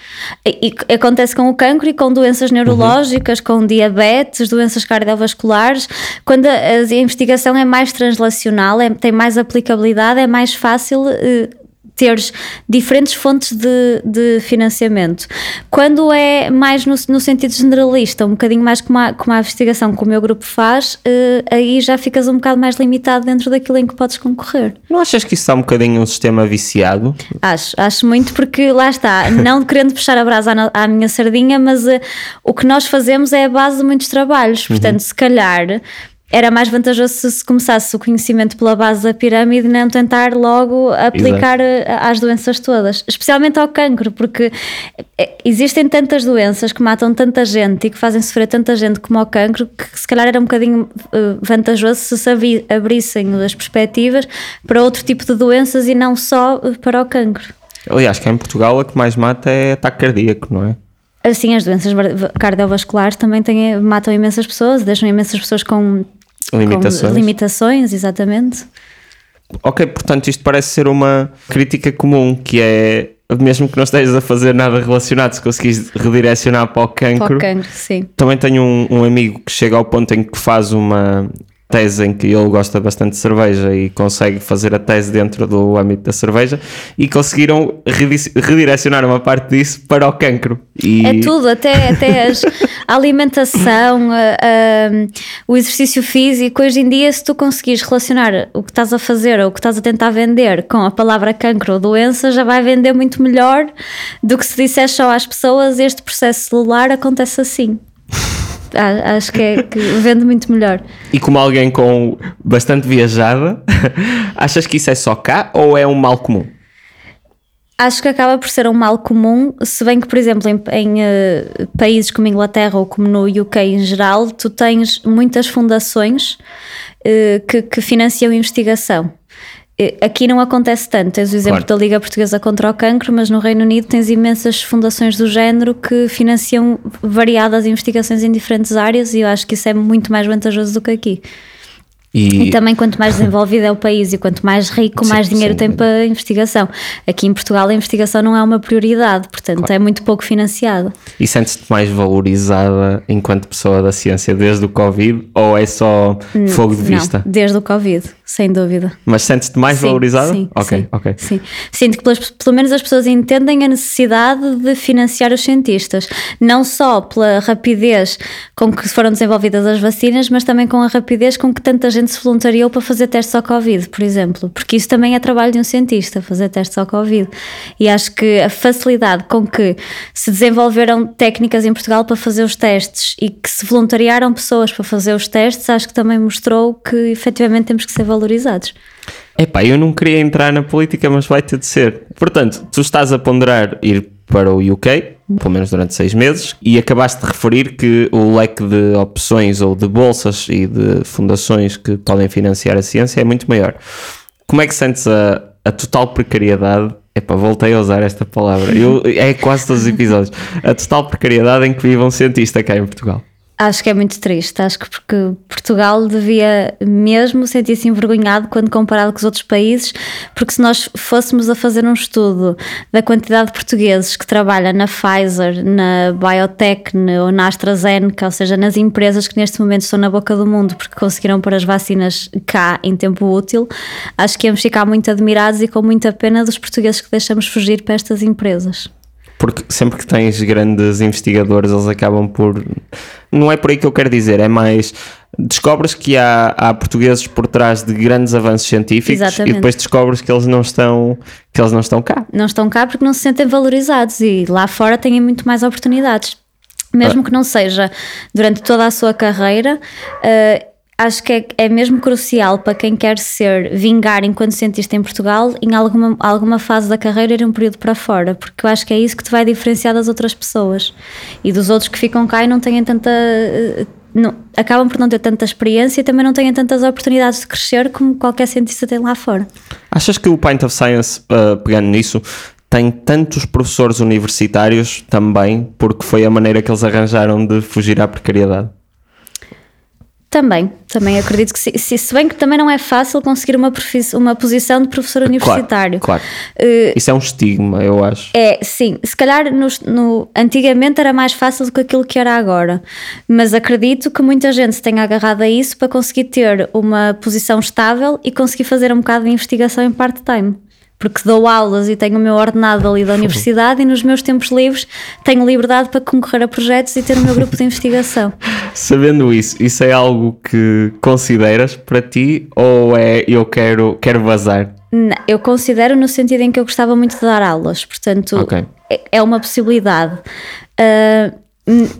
E, e acontece com o cancro e com doenças neurológicas, com diabetes, doenças cardiovasculares, quando a, a investigação é mais translacional, é- tem mais aplicabilidade, é mais fácil. eh, teres diferentes fontes de, de financiamento. Quando é mais no, no sentido generalista, um bocadinho mais como a, como a investigação que o meu grupo faz, eh, aí já ficas um bocado mais limitado dentro daquilo em que podes concorrer. Não achas que isso está um bocadinho um sistema viciado? Acho, acho muito porque lá está, não querendo puxar a brasa à, à minha sardinha, mas eh, o que nós fazemos é a base de muitos trabalhos. Portanto, se calhar era mais vantajoso se se começasse o conhecimento pela base da pirâmide e não tentar logo aplicar eh, às doenças todas, especialmente ao cancro, porque eh, existem tantas doenças que matam tanta gente e que fazem sofrer tanta gente como ao cancro que se calhar era um bocadinho eh, vantajoso se se abri- abrissem as perspectivas para outro tipo de doenças e não só para o cancro. Aliás, cá em Portugal a que mais mata é ataque cardíaco, não é? Assim, as doenças cardiovasculares também têm, matam imensas pessoas, deixam imensas pessoas com Limitações. limitações, exatamente. Ok, portanto isto parece ser uma crítica comum, que é mesmo que não estejas a fazer nada relacionado, se conseguires redirecionar para o cancro. Para o cancro, sim. Também tenho um, um amigo que chega ao ponto em que faz uma tese em que ele gosta bastante de cerveja e consegue fazer a tese dentro do âmbito da cerveja e conseguiram redi- redirecionar uma parte disso para o cancro. E É tudo, até, até as- a alimentação, a- a- o exercício físico. Hoje em dia, se tu conseguires relacionar o que estás a fazer ou o que estás a tentar vender com a palavra cancro ou doença, já vai vender muito melhor do que se disseres só às pessoas este processo celular acontece assim. Acho que, é, que vende muito melhor. E como alguém com bastante viajada, achas que isso é só cá ou é um mal comum? Acho que acaba por ser um mal comum, se bem que, por exemplo, em, em, eh, países como Inglaterra ou como no UK em geral, tu tens muitas fundações eh, que, que financiam investigação. Eh, Aqui não acontece tanto, tens o exemplo Claro. da Liga Portuguesa contra o Cancro, mas no Reino Unido tens imensas fundações do género que financiam variadas investigações em diferentes áreas e eu acho que isso é muito mais vantajoso do que aqui. E, e, também quanto mais desenvolvido é o país e quanto mais rico, sim, mais dinheiro sim, tem para a investigação. Aqui em Portugal a investigação não é uma prioridade, portanto claro. é muito pouco financiado. E sentes-te mais valorizada enquanto pessoa da ciência desde o Covid ou é só fogo de vista? Não, desde o Covid, sem dúvida. Mas sentes-te mais sim, valorizada? Sim, ok, sim, ok. Sim. Sinto que pelas, pelo menos as pessoas entendem a necessidade de financiar os cientistas, não só pela rapidez com que foram desenvolvidas as vacinas, mas também com a rapidez com que tanta gente se voluntariou para fazer testes ao Covid, por exemplo, porque isso também é trabalho de um cientista, fazer testes ao Covid. E acho que a facilidade com que se desenvolveram técnicas em Portugal para fazer os testes e que se voluntariaram pessoas para fazer os testes, acho que também mostrou que efetivamente temos que ser valorizados. Epá, eu não queria entrar na política, mas vai ter de ser. Portanto, tu estás a ponderar ir para o UK, pelo menos durante seis meses, e acabaste de referir que o leque de opções ou de bolsas e de fundações que podem financiar a ciência é muito maior. Como é que sentes a, a total precariedade? Epá, voltei a usar esta palavra. Eu, é quase todos os episódios. A total precariedade em que vive um cientista cá em Portugal. Acho que é muito triste. Acho que porque Portugal devia mesmo sentir-se envergonhado quando comparado com os outros países, porque se nós fôssemos a fazer um estudo da quantidade de portugueses que trabalham na Pfizer, na Biotech ou na AstraZeneca, ou seja, nas empresas que neste momento estão na boca do mundo porque conseguiram pôr as vacinas cá em tempo útil, acho que íamos ficar muito admirados e com muita pena dos portugueses que deixamos fugir para estas empresas. Porque sempre que tens grandes investigadores, eles acabam por. Não é por aí que eu quero dizer, é mais. Descobres que há, há portugueses por trás de grandes avanços científicos Exatamente. e depois descobres que eles não estão que eles não estão cá. Não estão cá porque não se sentem valorizados e lá fora têm muito mais oportunidades. Mesmo ah. que não seja durante toda a sua carreira, uh, acho que é, é, mesmo crucial para quem quer ser vingar enquanto cientista em Portugal, em alguma, alguma fase da carreira, ir um período para fora, porque eu acho que é isso que te vai diferenciar das outras pessoas e dos outros que ficam cá e não têm tanta. Eh, não, acabam por não ter tanta experiência e também não têm tantas oportunidades de crescer como qualquer cientista tem lá fora. Achas que o Pint of Science, uh, pegando nisso, tem tantos professores universitários também, porque foi a maneira que eles arranjaram de fugir à precariedade? Também, também acredito que se, se bem que também não é fácil conseguir uma, uma posição de professor universitário. Claro, claro. Uh, Isso é um estigma, eu acho. É, sim. Se calhar no, no, antigamente era mais fácil do que aquilo que era agora. Mas acredito que muita gente se tenha agarrado a isso para conseguir ter uma posição estável e conseguir fazer um bocado de investigação em part-time porque dou aulas e tenho o meu ordenado ali da universidade e nos meus tempos livres tenho liberdade para concorrer a projetos e ter o meu grupo de investigação. Sabendo isso, isso é algo que consideras para ti ou é eu quero, quero vazar? Não, eu considero no sentido em que eu gostava muito de dar aulas, portanto okay. é, é uma possibilidade. Uh,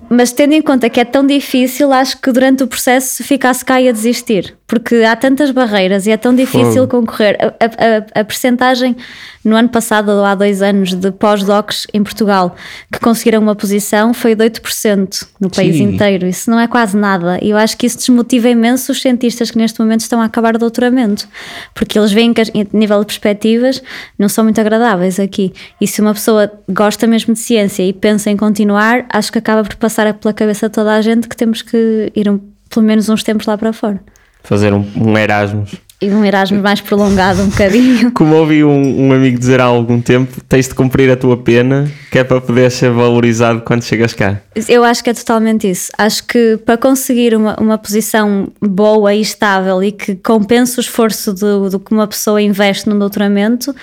mas tendo em conta que é tão difícil, acho que durante o processo ficasse cá a desistir, porque há tantas barreiras e é tão difícil concorrer. A, a, a, a percentagem no ano passado ou há dois anos de pós-docs em Portugal que conseguiram uma posição foi de 8% no país Sim. inteiro. Isso não é quase nada. E eu acho que isso desmotiva imenso os cientistas que neste momento estão a acabar o doutoramento, porque eles veem que, a nível de perspectivas, não são muito agradáveis aqui. E se uma pessoa gosta mesmo de ciência e pensa em continuar, acho que acaba por passar pela cabeça de toda a gente que temos que ir um, pelo menos uns tempos lá para fora. Fazer um, um Erasmus e um Erasmus mais prolongado um bocadinho. Como ouvi um, um, amigo dizer há algum tempo, tens de cumprir a tua pena, que é para poder ser valorizado quando chegas cá. Eu acho que é totalmente isso. Acho que para conseguir uma, uma posição boa e estável e que compense o esforço do, do que uma pessoa investe no doutoramento,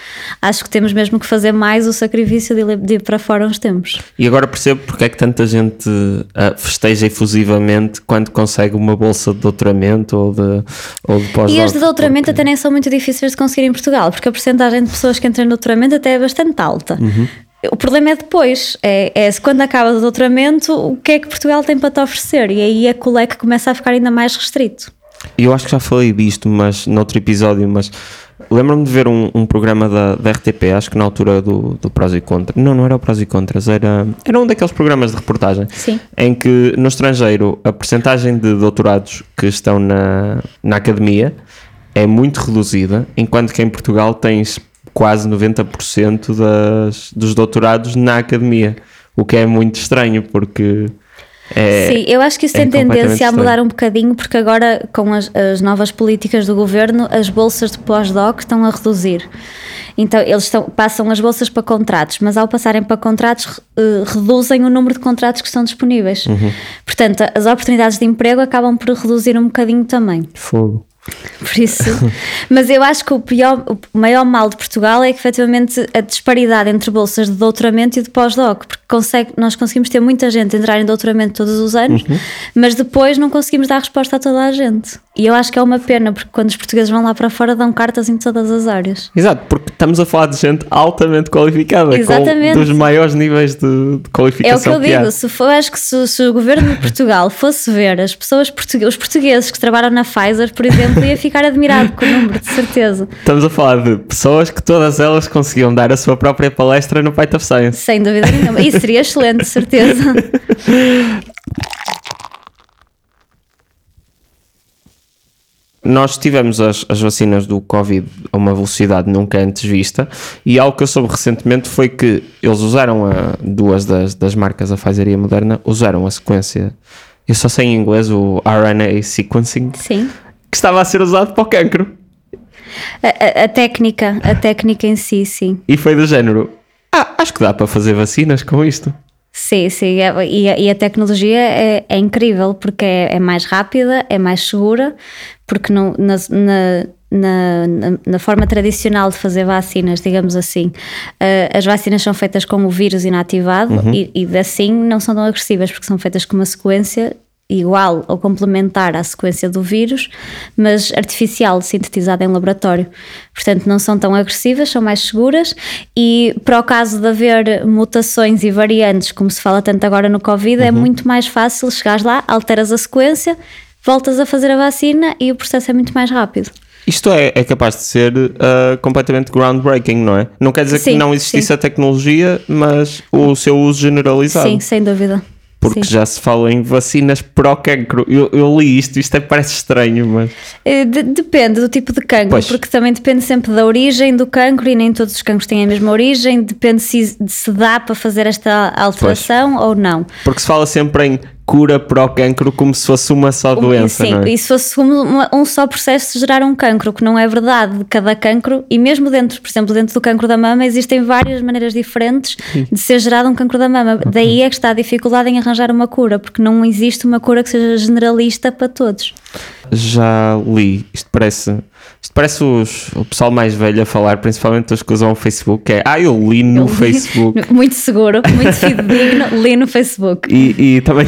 acho que temos mesmo que fazer mais o sacrifício de, de ir para fora uns tempos. E agora percebo porque é que tanta gente uh, festeja efusivamente quando consegue uma bolsa de doutoramento ou de, ou de pós-doutoramento doutoramento até nem são muito difíceis de conseguir em Portugal, porque a porcentagem de pessoas que entram no doutoramento até é bastante alta. Uhum. O problema é depois, é, é quando acaba o doutoramento, o que é que Portugal tem para te oferecer? E aí é que o leque começa a ficar ainda mais restrito. Eu acho que já falei disto, mas noutro episódio, mas lembro-me de ver um, um programa da, da, RTP, acho que na altura do, do Prós e Contras. Não, não era o Prós e Contras, era, era um daqueles programas de reportagem Sim. em que no estrangeiro a percentagem de doutorados que estão na, na academia é muito reduzida, enquanto que em Portugal tens quase 90% das, dos doutorados na academia, o que é muito estranho, porque É, Sim, eu acho que isso é tem tendência a mudar um bocadinho, porque agora, com as, as novas políticas do governo, as bolsas de pós-doc estão a reduzir. Então, eles estão, passam as bolsas para contratos, mas ao passarem para contratos, eh, reduzem o número de contratos que estão disponíveis. Uhum. Portanto, as oportunidades de emprego acabam por reduzir um bocadinho também. Fogo. Por isso, mas eu acho que o, pior, o maior mal de Portugal é que efetivamente a disparidade entre bolsas de doutoramento e de pós-doc, porque consegue, nós conseguimos ter muita gente a entrar em doutoramento todos os anos, Uhum. mas depois não conseguimos dar resposta a toda a gente. E eu acho que é uma pena, porque quando os portugueses vão lá para fora dão cartas em todas as áreas. Exato, porque estamos a falar de gente altamente qualificada, Exatamente. dos maiores níveis de, de É o que qualificação eu há. digo, se for, acho que se, se o governo de Portugal fosse ver as pessoas portuguesas, os portugueses que trabalham na Pfizer, por exemplo, ia ficar admirado com o número, de certeza. Estamos a falar de pessoas que todas elas conseguiam dar a sua própria palestra no Python Science. Sem dúvida nenhuma. Isso seria excelente, de certeza. Nós tivemos as, as vacinas do Covid a uma velocidade nunca antes vista e algo que eu soube recentemente foi que eles usaram a, duas das, das marcas, a Pfizer e a Moderna, usaram a sequência, eu só sei em inglês, o RNA sequencing, Sim. Que estava a ser usado para o cancro. A, a- a técnica, a técnica em si, sim. E foi do género, ah, acho que dá para fazer vacinas com isto. Sim, sim. é- E a, e a tecnologia é, é incrível porque é, é mais rápida, é mais segura, porque não, na, na, na, na- na forma tradicional de fazer vacinas, digamos assim, eh, as vacinas são feitas com o vírus inativado e, e assim não são tão agressivas, porque são feitas com uma sequência igual ou complementar à sequência do vírus, mas artificial, sintetizada em laboratório. Portanto, não são tão agressivas, são mais seguras e para o caso de haver mutações e variantes, como se fala tanto agora no Covid, é muito mais fácil chegares lá, alteras a sequência, voltas a fazer a vacina e o processo é muito mais rápido. Isto é, é capaz de ser ah, completamente groundbreaking, não é? Não quer dizer que Sim, não existisse sim. a tecnologia, mas o seu uso generalizado. Sim, sem dúvida. Porque Sim. já se fala em vacinas para o cancro. Eu, eu li isto, isto é, parece estranho, mas. Eh, de- depende do tipo de cancro, Pois. porque também depende sempre da origem do cancro e nem todos os cancros têm a mesma origem, depende se, se dá para fazer esta alteração ou não. Porque se fala sempre em cura para o cancro como se fosse uma só doença, Sim, não é? e se fosse um, uma- um só processo de gerar um cancro, que não é verdade de cada cancro, e mesmo dentro, por exemplo, dentro do cancro da mama, existem várias maneiras diferentes de ser gerado um cancro da mama. Daí é que está a dificuldade em arranjar uma cura, porque não existe uma cura que seja generalista para todos. Já li. Isto parece. Isto parece os, o pessoal mais velho a falar, principalmente os que usam o Facebook, é Ah, eu li no Eu li- Facebook. Muito seguro, muito fidedigno, li no Facebook. E, e também,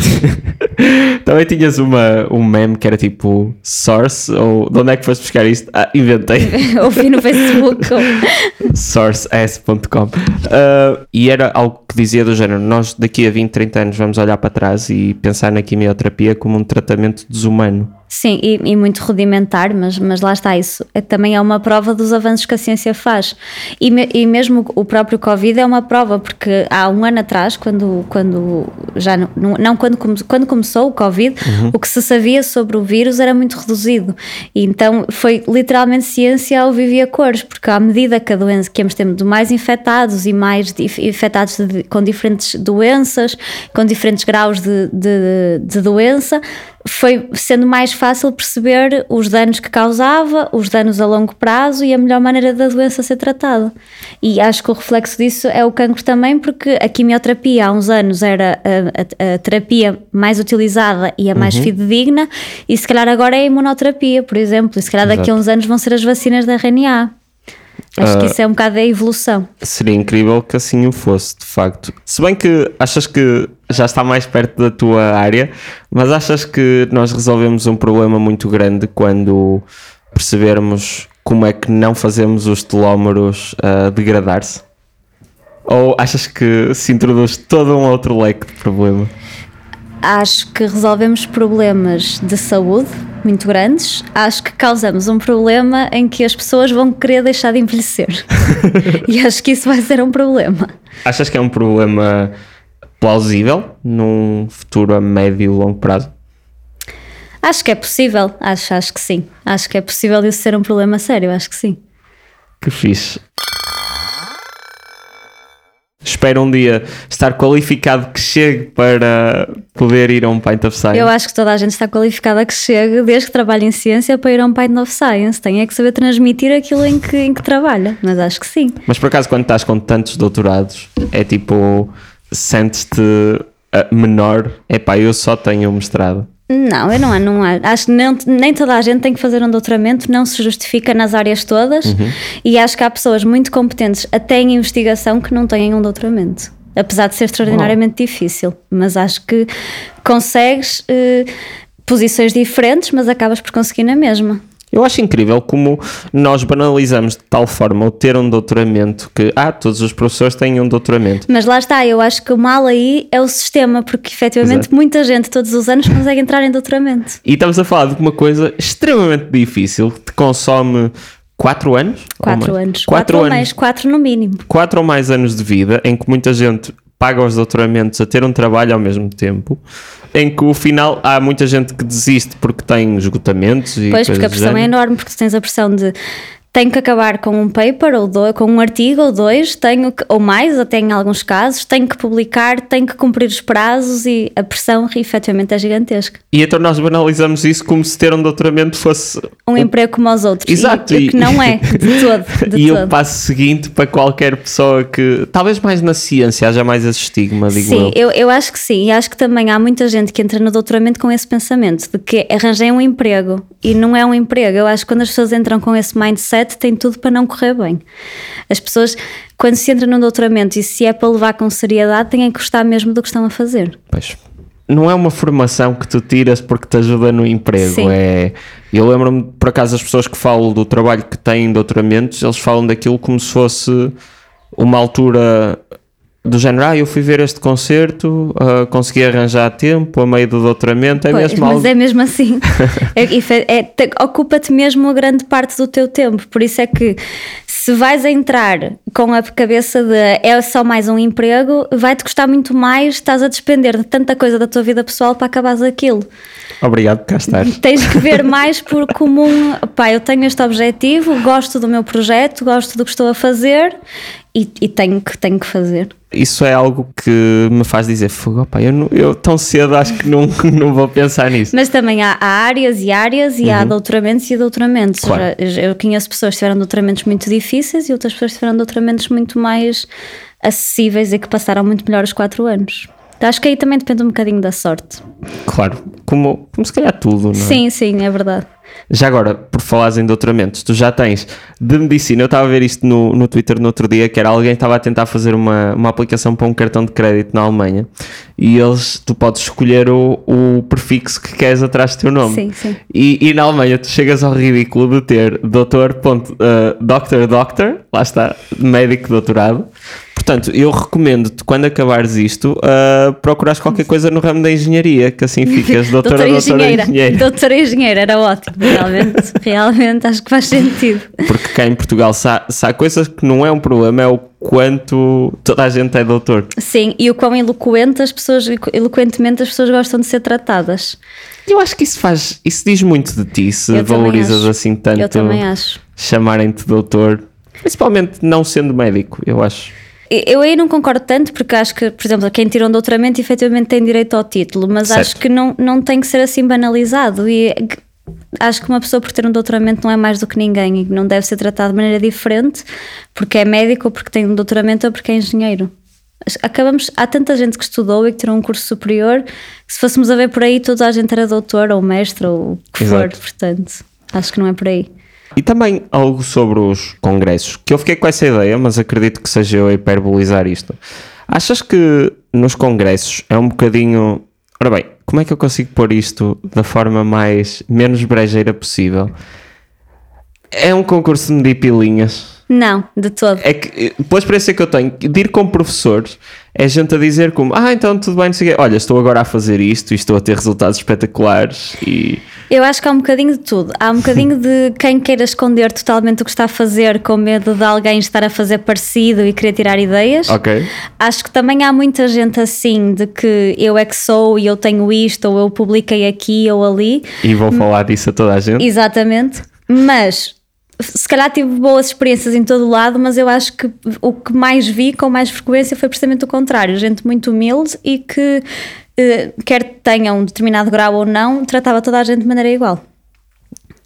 também tinhas uma, um meme que era tipo Source, ou de onde é que foste buscar isto? Ah, inventei. Ouvi no Facebook. sources.com Uh, e era algo que dizia do género nós daqui a 20, 30 anos vamos olhar para trás e pensar na quimioterapia como um tratamento desumano Sim, e, e muito rudimentar, mas, mas lá está, isso é, também é uma prova dos avanços que a ciência faz. E, me- e mesmo o próprio Covid é uma prova, porque há um ano atrás, quando, quando já não, não- quando, come- quando começou o Covid, o que se sabia sobre o vírus era muito reduzido. E então foi literalmente ciência ao vivo e a cores, porque à medida que a doença que íamos tendo mais infectados e mais dif- infectados de- com diferentes doenças, com diferentes graus de, de, de doença, foi sendo mais fácil perceber os danos que causava, os danos a longo prazo e a melhor maneira da doença ser tratada. E acho que o reflexo disso é o cancro também, porque a quimioterapia há uns anos era a, a- a terapia mais utilizada e a mais fidedigna, e se calhar agora é a imunoterapia, por exemplo, e se calhar daqui a Exato. uns anos vão ser as vacinas da RNA. Acho que isso é um bocado a evolução. seria incrível que assim o fosse de facto. Se bem que achas que já está mais perto da tua área mas achas que nós resolvemos um problema muito grande quando percebermos como é que não fazemos os telómeros ah, degradar-se? Ou achas que se introduz todo um outro leque de problema Acho que resolvemos problemas de saúde muito grandes. Acho que causamos um problema em que as pessoas vão querer deixar de envelhecer. e acho que isso vai ser um problema. Achas que é um problema plausível num futuro a médio e longo prazo? Acho que é possível. Acho, acho que sim. Acho que é possível isso ser um problema sério. Acho que sim. Que fixe. Espero um dia estar qualificado que chegue para poder ir a um Pint of Science? Eu acho que toda a gente está qualificada que chegue, desde que trabalhe em ciência, para ir a um Pint of Science. Tem é que saber transmitir aquilo em que, em que trabalha, mas acho que sim. Mas por acaso, quando estás com tantos doutorados, é tipo, sentes-te uh, menor? É pá, eu só tenho um mestrado. Não, eu não, não acho que nem toda a gente tem que fazer um doutoramento, não se justifica nas áreas todas Uhum. e acho que há pessoas muito competentes, até em investigação, que não têm um doutoramento. Apesar de ser extraordinariamente difícil, mas acho que consegues eh, posições diferentes, mas acabas por conseguir na mesma. Eu acho incrível como nós banalizamos de tal forma o ter um doutoramento que, ah, todos os professores têm um doutoramento. Mas lá está, eu acho que o mal aí é o sistema, porque efetivamente Exato. muita gente todos os anos consegue entrar em doutoramento. E estamos a falar de uma coisa extremamente difícil que te consome 4 anos? Ou Quatro mais? anos. Quatro Quatro ou anos. mais, quatro no mínimo. 4 ou mais anos de vida em que muita gente paga os doutoramentos a ter um trabalho ao mesmo tempo, em que o final há muita gente que desiste porque tem esgotamentos e Pois, porque a pressão é enorme, porque tens a pressão de tenho que acabar com um paper ou dois, com um artigo ou dois, tenho que, ou mais, até em alguns casos, tenho que publicar, tenho que cumprir os prazos e a pressão efetivamente é gigantesca. E então nós banalizamos isso como se ter um doutoramento fosse Um emprego como os outros. Exato, E, e- que não é, de todo. De e todo. o passo seguinte para qualquer pessoa que, talvez mais na ciência, haja mais esse estigma, digo Sim, eu. eu, eu acho que sim. E acho que também há muita gente que entra no doutoramento com esse pensamento de que arranjei um emprego e não é um emprego. Eu acho que quando as pessoas entram com esse mindset, tem tudo para não correr bem. As pessoas, quando se entra num doutoramento e se é para levar com seriedade, têm que gostar mesmo do que estão a fazer. Pois. Não é uma formação que tu tiras porque te ajuda no emprego. Sim. É... Eu lembro-me, por acaso, as pessoas que falam do trabalho que têm doutoramentos, eles falam daquilo como se fosse uma altura do género, ah, eu fui ver este concerto, ah, consegui arranjar tempo a meio do doutoramento, é Pois, mesmo mas algo... é mesmo assim. É- é- te- Ocupa-te mesmo a grande parte do teu tempo. Por isso é que se vais a entrar com a cabeça de é só mais um emprego, vai-te custar muito mais, estás a despender de tanta coisa da tua vida pessoal para acabares aquilo. Obrigado por cá estar. Tens que ver mais por como um, pá, eu tenho este objetivo, gosto do meu projeto, gosto do que estou a fazer e, e tenho, que, tenho que fazer. Isso é algo que me faz dizer, fogo, opa, eu, não- eu tão cedo acho que não, não vou pensar nisso. Mas também há, há áreas e áreas e há doutoramentos e doutoramentos. Uhum. Claro. Eu, eu conheço pessoas que tiveram doutoramentos muito difíceis e outras pessoas que tiveram doutoramentos muito mais acessíveis e que passaram muito melhor os quatro anos. Então, Acho que aí também depende um bocadinho da sorte. Claro, como, como se calhar tudo, não é? Sim, sim, é verdade. Já agora, por falares em doutoramentos, tu já tens de medicina. Eu estava a ver isto no, no Twitter no outro dia, que era alguém que estava a tentar fazer uma, uma aplicação para um cartão de crédito na Alemanha e eles, tu podes escolher o, o prefixo que queres atrás do teu nome. Sim, sim. E, e na Alemanha tu chegas ao ridículo de ter doutor, ponto, uh, doctor, doctor, lá está, médico doutorado. Portanto, eu recomendo-te, quando acabares isto, uh, procurares qualquer coisa no ramo da engenharia, que assim ficas doutora, doutora, engenheira. engenheira. Doutora engenheira, era ótimo, realmente. realmente, acho que faz sentido. Porque cá em Portugal, se há, coisas que não é um problema, é o quanto toda a gente é doutor. Sim, e o quão eloquente as pessoas, eloquentemente as pessoas gostam de ser tratadas. Eu acho que isso faz, isso diz muito de ti, se Eu valorizas assim tanto Eu também acho. chamarem-te doutor. Principalmente não sendo médico, eu acho. Eu aí não concordo tanto, porque acho que, por exemplo, quem tira um doutoramento efetivamente tem direito ao título, mas Certo. acho que não, não tem que ser assim banalizado. E acho que uma pessoa por ter um doutoramento não é mais do que ninguém e não deve ser tratado de maneira diferente porque é médico ou porque tem um doutoramento ou porque é engenheiro. Acabamos, há tanta gente que estudou e que tirou um curso superior que se fôssemos a ver por aí toda a gente era doutor ou mestre ou o que for, Exato. portanto, acho que não é por aí. E também algo sobre os congressos, que eu fiquei com essa ideia, mas acredito que seja eu a hiperbolizar isto. Achas que nos congressos é um bocadinho. Ora bem, como é que eu consigo pôr isto da forma mais menos brejeira possível? É um concurso de medir pilinhas. Não, de todo. É que, pela experiência que eu tenho, de ir com professores, é gente a dizer como, ah, então tudo bem, não sei o quê. Olha, estou agora a fazer isto e estou a ter resultados espetaculares e... Eu acho que há um bocadinho de tudo. Há um bocadinho de quem queira esconder totalmente o que está a fazer com medo de alguém estar a fazer parecido e querer tirar ideias. Ok. Acho que também há muita gente assim de que eu é que sou e eu tenho isto, ou eu publiquei aqui ou ali. E vou falar disso a toda a gente. Exatamente. Mas se calhar tive boas experiências em todo o lado, mas eu acho que o que mais vi com mais frequência foi precisamente o contrário. Gente muito humilde e que, eh, quer tenha um determinado grau ou não, tratava toda a gente de maneira igual.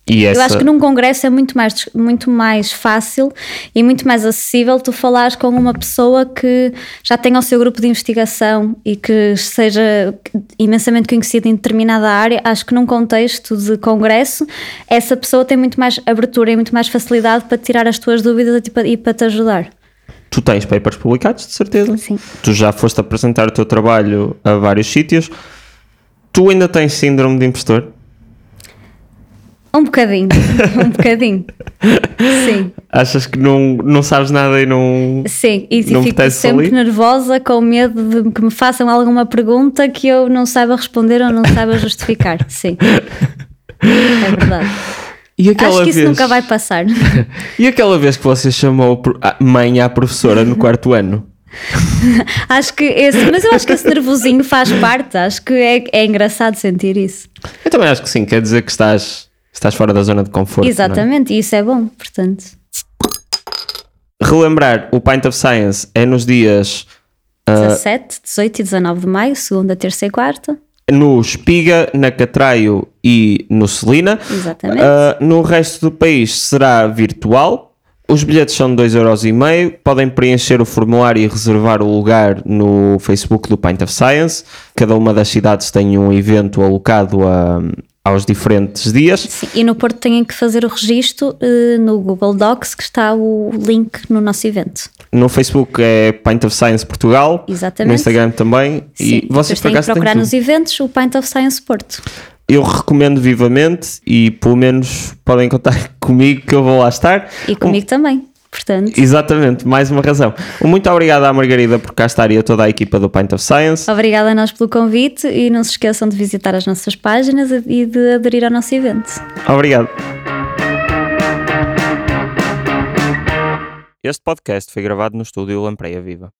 Essa... Eu acho que num congresso é muito mais, muito mais fácil e muito mais acessível tu falares com uma pessoa que já tenha o seu grupo de investigação e que seja imensamente conhecida em determinada área. Acho que num contexto de congresso, essa pessoa tem muito mais abertura e muito mais facilidade para tirar as tuas dúvidas e para te ajudar. Tu tens papers publicados, de certeza. Sim. Tu já foste apresentar o teu trabalho a vários sítios. Tu ainda tens síndrome de impostor? Um bocadinho, um bocadinho. Sim. Achas que não, não sabes nada e não. Sim, e não fico sempre ali? nervosa com medo de que me façam alguma pergunta que eu não saiba responder ou não saiba justificar. Sim. É verdade. Acho que isso vez... nunca vai passar. e aquela vez que você chamou a mãe à professora no quarto ano? acho que esse, mas eu acho que esse nervosinho faz parte, acho que é, é engraçado sentir isso. Eu também acho que sim, quer dizer que estás Estás fora da zona de conforto. É? Exatamente, é? e isso é bom, portanto. Relembrar, o Pint of Science é nos dias uh, 17, 18 e 19 de maio, segunda, terça e quarta. No Espiga, na Catraio e no Celina. Exatamente. Uh, no resto do país será virtual. Os bilhetes são 2,5€. Podem preencher o formulário e reservar o lugar no Facebook do Pint of Science. Cada uma das cidades tem um evento alocado a, aos diferentes dias. Sim, e no Porto têm que fazer o registro uh, no Google Docs, que está o link no nosso evento. No Facebook é Pint of Science Portugal. Exatamente. No Instagram também. Sim, e vocês têm que procurar nos eventos o Pint of Science Porto. Eu recomendo vivamente e pelo menos podem contar comigo que eu vou lá estar. E comigo um... também. Portanto. Exatamente, mais uma razão. Muito obrigado à Margarida por cá estar e a toda a equipa do Pint of Science. Obrigada a nós pelo convite e não se esqueçam de visitar as nossas páginas e de aderir ao nosso evento. Obrigado. Este podcast foi gravado no estúdio Lampreia Viva.